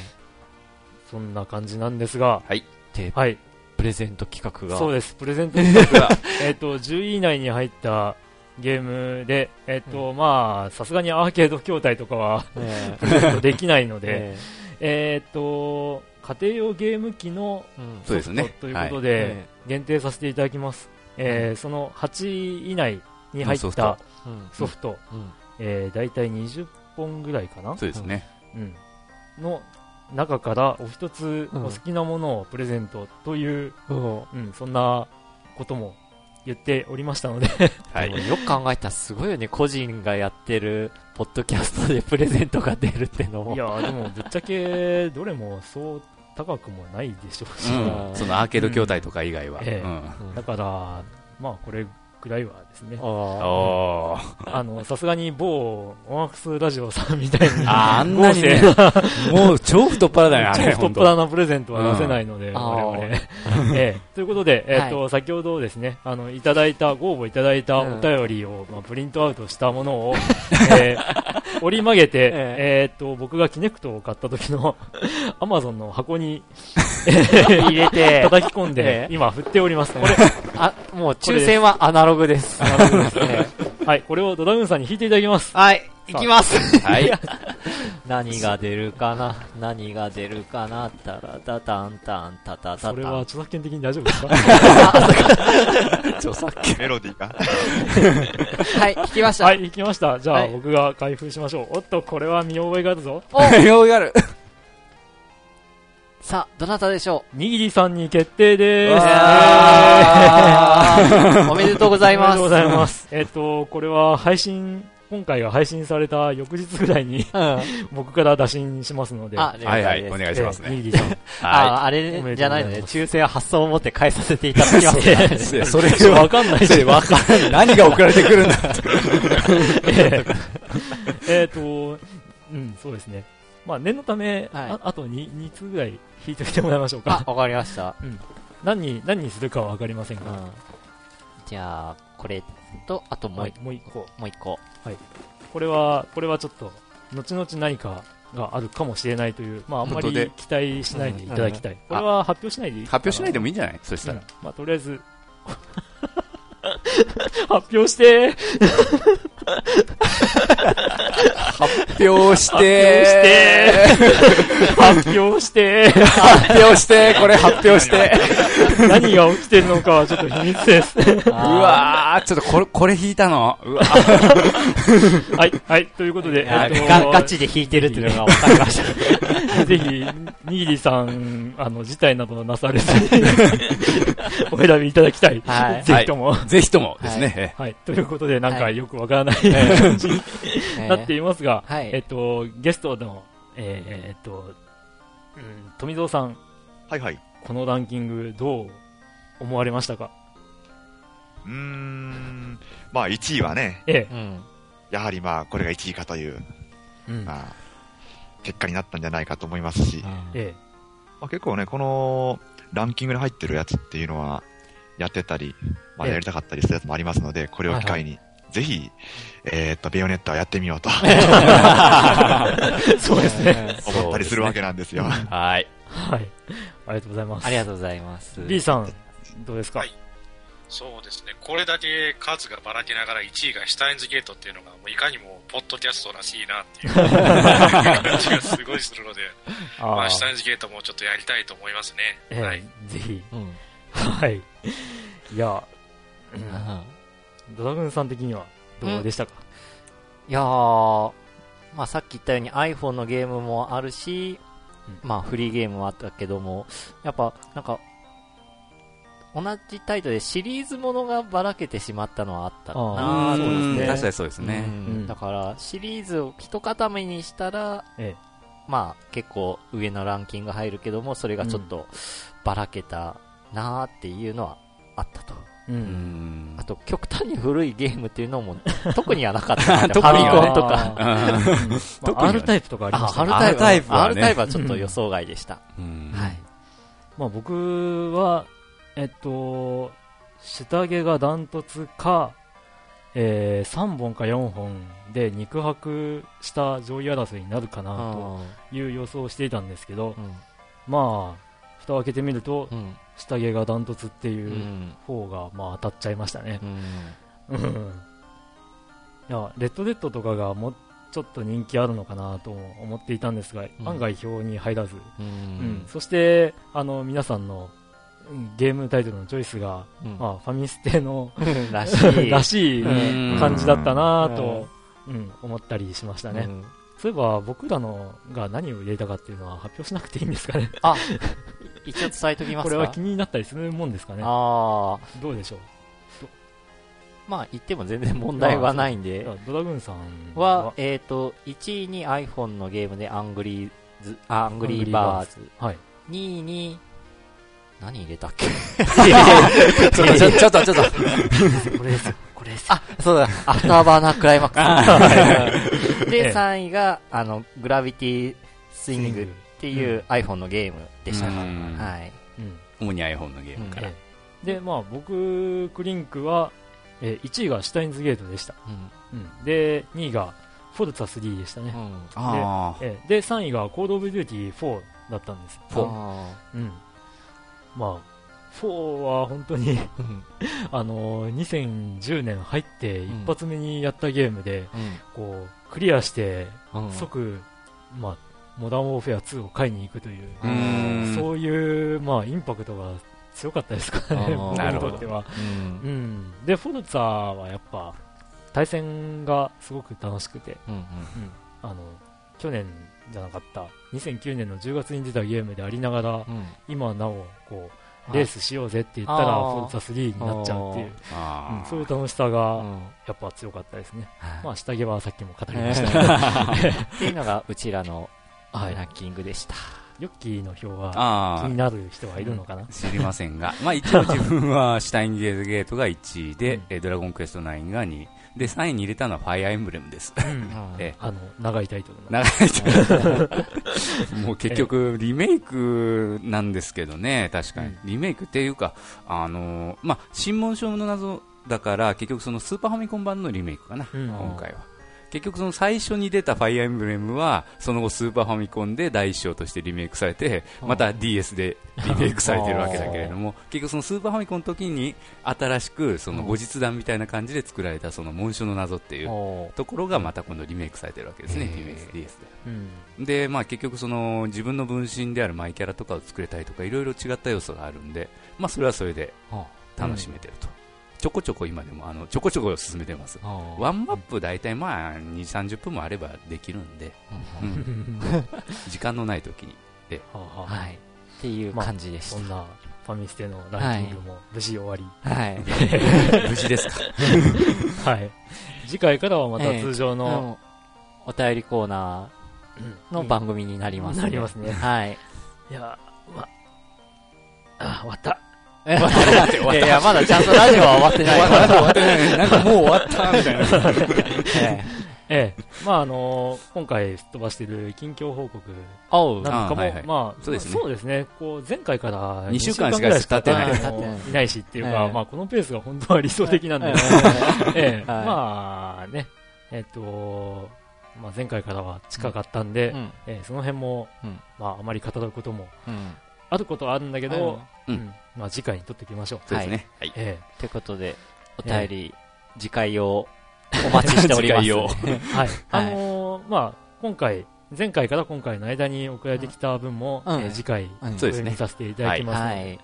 そんな感じなんですが、はい、で、はい、プレゼント企画が。そうです。プレゼント企画がえっと10位以内に入ったゲームで、えっと、うん、まあさすがにアーケード筐体とかは、えプレゼントできないので、ええっと家庭用ゲーム機のソフトということで限定させていただきます、えー、その8位以内に入ったソフト、えー、大体20本ぐらいかな。そうですね、うん、の中からお一つお好きなものをプレゼントという、うん、うん、そんなことも言っておりましたので。はい、よく考えたらすごいよね。個人がやってるポッドキャストでプレゼントが出るってのも。いやでもぶっちゃけどれもそう高くもないでしょうし、うん、そのアーケード筐体とか以外は、うん。ええ、だからまあこれぐらいはですね。あのさすがに某オマックスラジオさんみたいにああんなに、ね、もう超太っ腹だよね超太っ腹なプレゼントは出せないので、うん、我々、ええ、ということで、えーと、はい、先ほどですねあのいただいたご応募いただいたお便りを、まあ、プリントアウトしたものを、えー折り曲げて、えええー、っと、僕がキネクトを買った時の アマゾンの箱に 入れて、叩き込んで、今振っております。これ、あ、もう抽選はアナログです。アナログですね。はい、これをドダウンさんに引いていただきます。はい、いきます。はい。何が出るかな？何が出るかな？たらたたんたんたたたた。それは著作権的に大丈夫ですか？著作権。メロディーか。はい、引きました。はい、引きました。じゃあ、僕が開封しましょう。おっと、これは見覚えがあるぞ。見覚えがある。さあ、どなたでしょう？にぎりさんに決定でーす。おめでとうございます。おめでとうございます。えっと、これは配信、今回が配信された翌日ぐらいに、うん、僕から打診しますので。あ、はいはい、お願いしますね。あ、あれじゃないのね。抽選は発送を持って返させていただきます。それわかんないし。わかんない。何が送られてくるんだ えっと、うん、そうですね。まあ、念のため、はい、ああと 2, 2通ぐらい引いておいてもらいましょうか。わかりました。うん。何に、何にするかはわかりませんが。うん、じゃあ、これと、あともう一、はい、もう一個。もう一個。はい。これは、これはちょっと、後々何かがあるかもしれないという、まあ、あんまり期待しないでいただきたい。これは発表しないでいい発表しないでもいいんじゃない？そしたら。まあ、とりあえず発表して。発表して。発表して。発表して。これ発表して。何が起きてるのかはちょっと秘密です。うわー、ちょっとこれ、これ引いたの？うわはい、はい、ということで、えっと、ガガチで引いてるっていうのが分かりました。ぜひ、にぎりさん、あの、事態などなされずに お選びいただきたい。はい、ぜひとも、はい。ぜひともですね。はい、ということで、なんかよくわからない感じになっていますが、えっと、ゲストの、えー、っと、うん、富蔵さん。はいはい。このランキングどう思われましたか？うーん、まあ1位はね、ええ、やはりまあこれが1位かという、うん、まあ、結果になったんじゃないかと思いますし、ええ。まあ、結構ね、このランキングに入ってるやつっていうのは、やってたり、まあ、やりたかったりするやつもありますので、これを機会に、ぜひ、えー、っと、ベヨネットはやってみようと そうですね。思ったりするわけなんですよ。はい。はい。ありがとうございます。ありがとうございます。B さん、どうですか、はい、そうですね。これだけ数がばらけながら1位がシュタインズゲートっていうのが、もういかにもポッドキャストらしいなっていう 感じがすごいするので、あまあ、シュタインズゲートもちょっとやりたいと思いますね。えー、はい。ぜひ。うん、はい。いや、うん、ドラグンさん的にはどうでしたか、いやー、まあさっき言ったように iPhone のゲームもあるし、まあフリーゲームもあったけども、やっぱなんか、同じタイトルでシリーズものがばらけてしまったのはあったな。そうですね。確かにそうですね。だからシリーズを一固めにしたら、ええ、まあ結構上のランキング入るけども、それがちょっとばらけたなーっていうのはあったと。うん、あと、極端に古いゲームっていうのも、特にはなかった。ファミコンとか。R タイプとかありましたね。R タイプは、R タイプはちょっと予想外でした。はい。まあ僕は、えっと、下着がダントツか、えー、3本か4本で肉薄した上位争いになるかなという予想をしていたんですけど、うん、まあ、蓋を開けてみると、うん、下着がダントツっていう方が、まあ当たっちゃいましたね。うん。いや、レッドデッドとかがもうちょっと人気あるのかなと思っていたんですが、案外表に入らず、うん、そして、あの、皆さんのゲームタイトルのチョイスが、まあ、ファミステの らしい。らしい感じだったなと、うん、思ったりしましたね。そういえば僕らのが何を入れたかっていうのは発表しなくていいんですかね。あ、一応伝えときますか？これは気になったりするもんですかね？ああ。どうでしょう？まあ言っても全然問題はないんで。ドラグーンさんは、えっ、ー、と、1位に iPhone のゲームでアングリーズ、アングリーバーズ。はい。2位に、何入れたっけ？ちょっと、ちょっと、ちょっと。これですよ。これですあ、そうだ。アフターバーナークライマックス。で、3位が、あの、グラビティスイングっていう iPhone のゲームでした。はい。主に iPhone のゲームから。で、まあ僕、クリンクは、えー、1位がシュタインズゲートでした。うん、で、2位がフォルツァ3でしたね。でえー、で、3位がコードオブデューティー4だったんです。4。う。ん。まあ、4は本当に あのー、2010年入って一発目にやったゲームで、うん、こう、クリアして、即、まあ、モダンウォーフェア2を買いに行くという、うそういう、まあ、インパクトが強かったですからね、僕にとっては。うん、うん、で、フォルツァはやっぱ、対戦がすごく楽しくて、うんうん。うん、あの去年じゃなかった2009年の10月に出たゲームでありながら、うん、今なおこうレースしようぜって言ったらフォルツァ3になっちゃうっていう、うん、そういう楽しさがやっぱ強かったですね、まあ下着はさっきも語りました、っていうのがうちらのランキングでした。ヨッキーの表は気になる人はいるのかな？知りませんが、まあ一応自分はシュタインゲーズゲートが1位で、うん、ドラゴンクエスト9が2位、で、3位に入れたのはファイアーエンブレムです。えあの、長いタイトル長いタイトル。もう結局、リメイクなんですけどね、確かに。リメイクっていうか、あのまあ、新聞書の謎だから、結局そのスーパーファミコン版のリメイクかな、今回は。結局その最初に出たファイアーエンブレムはその後スーパーファミコンで第一章としてリメイクされてまた DS でリメイクされてるわけだけれども結局そのスーパーファミコンの時に新しくその後日談みたいな感じで作られたその紋章の謎っていうところがまた今度リメイクされてるわけですね DS で、でまあ結局その自分の分身であるマイキャラとかを作れたりとかいろいろ違った要素があるんでまあそれはそれで楽しめてると。ちょこちょこ今でもあのちょこちょこ進めてます、ワンマップ大体まあ2、30分もあればできるんで、うん、時間のない時にで、はい、っていう感じでした、まあ、そんなファミステのランキングも無事終わり、はい、無事ですか、はい、次回からはまた通常の、えー、お便りコーナーの番組になりますね、なりますね、はい、いやまあ終わった いやいや、まだちゃんとラジオは終わってない。終わってない。なんかもう終わったみたい。な。ええ、まああの今回飛ばしている近況報告なんかも、まあそうですね、そうですね、こう前回から2週間しか経ってない、いないしってい。うか、まあこのペースが本当は理想的なんで、ええ、まあね、えっと、まあ前回からは近かったんで、えその辺も、まああまり語ることもあることはあるんだけど、うんまあ、次回に撮っていきましょう。そうですね。はい。ええということで、お便り、次回をお待ちしております。次回を。はい。あのまあ、今回、前回から今回の間に送られてきた分も、え次回、そうですね。させていただきますので、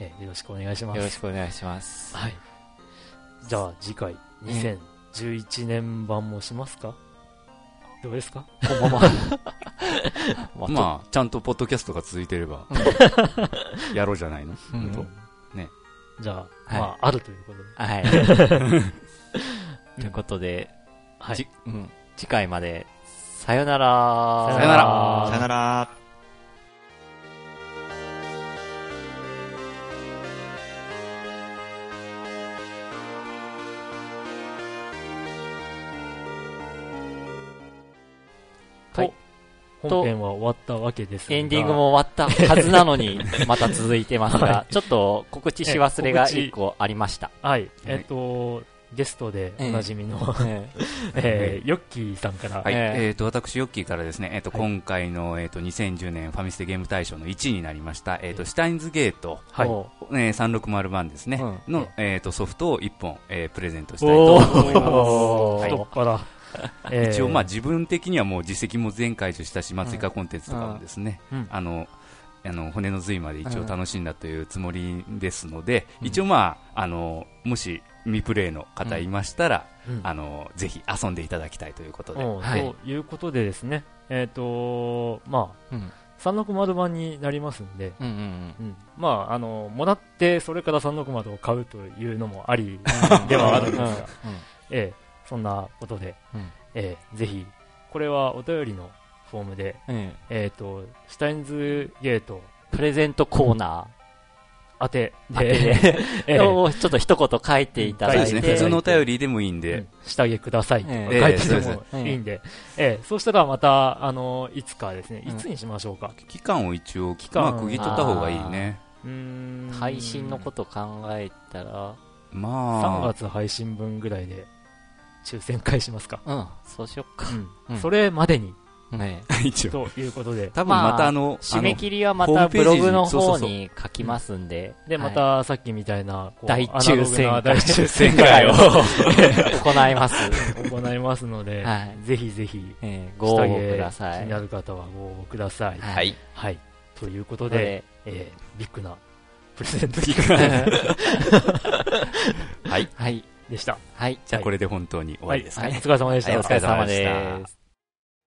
えよろしくお願いします。よろしくお願いします。はい。じゃあ、次回、2011年版もしますか？どうですか？このまま。まあ、ちゃんとポッドキャストが続いてれば、やろうじゃないの、うん、ね。じゃあ、まあ、あるということで。はい。ということで、はい。次回まで、さよなら。さよなら。さよなら。本編は終わったわけですエンディングも終わったはずなのに、また続いてますが、はい、ちょっと告知し忘れが1個ありました。はい。えっと、ゲストでおなじみの、ええー、ヨッキーさんから。はい。えっ、ー、と、私、ヨッキーからですね、えっ、ー、と、はい、今回の、えっ、と、2010年ファミステゲーム大賞の1位になりました、えっ、と、シュタインズゲート、はい。えー、360版ですね、うん、の、えっ、と、ソフトを1本、えー、プレゼントしたいと思います。はい。一応、まあ、自分的にはもう実績も前回としたし、松井コンテンツとかもですね、あの、あの骨の髄まで一応楽しんだというつもりですので、一応、まあ、あのもし未プレイの方いましたら、あのぜひ遊んでいただきたいということで。とい。うことでですね、えっ、とまあ、360版になりますんで、まあ、あのもらってそれから360を買うというのもあり ではあるんですが、ええそんなことで、うん、えー、ぜひ、これはお便りのフォームで、うん、えっ、ー、と、シュタインズゲート、プレゼントコーナー、当てで、えー、ちょっと一言書いていただいて、ね、普通のお便りでもいいんで、うん、下着ください。って書いてもいいんで、えー、そうしたらまた、あの、いつかですね、いつにしましょうか。期間を一応、期間。は区切っとった方がいいね。配信のこと考えたら、まあ、3月配信分ぐらいで、抽選会しますか。うん、そうしよっか。うん。それまでに、ね、一応。ということで。多分またあの、締め切りはまたブログの方に書きますんで。で、またさっきみたいな、大抽選会。大抽選会を 行います。行いますので、ぜひぜひ、ご応募ください。気になる方はご応募ください。はい。はい。ということで、えビッグなプレゼント企画。はい。はい。でした。はい。じゃあこれで本当に終わりですかね。はい、お疲れ様でした。お疲れ様です。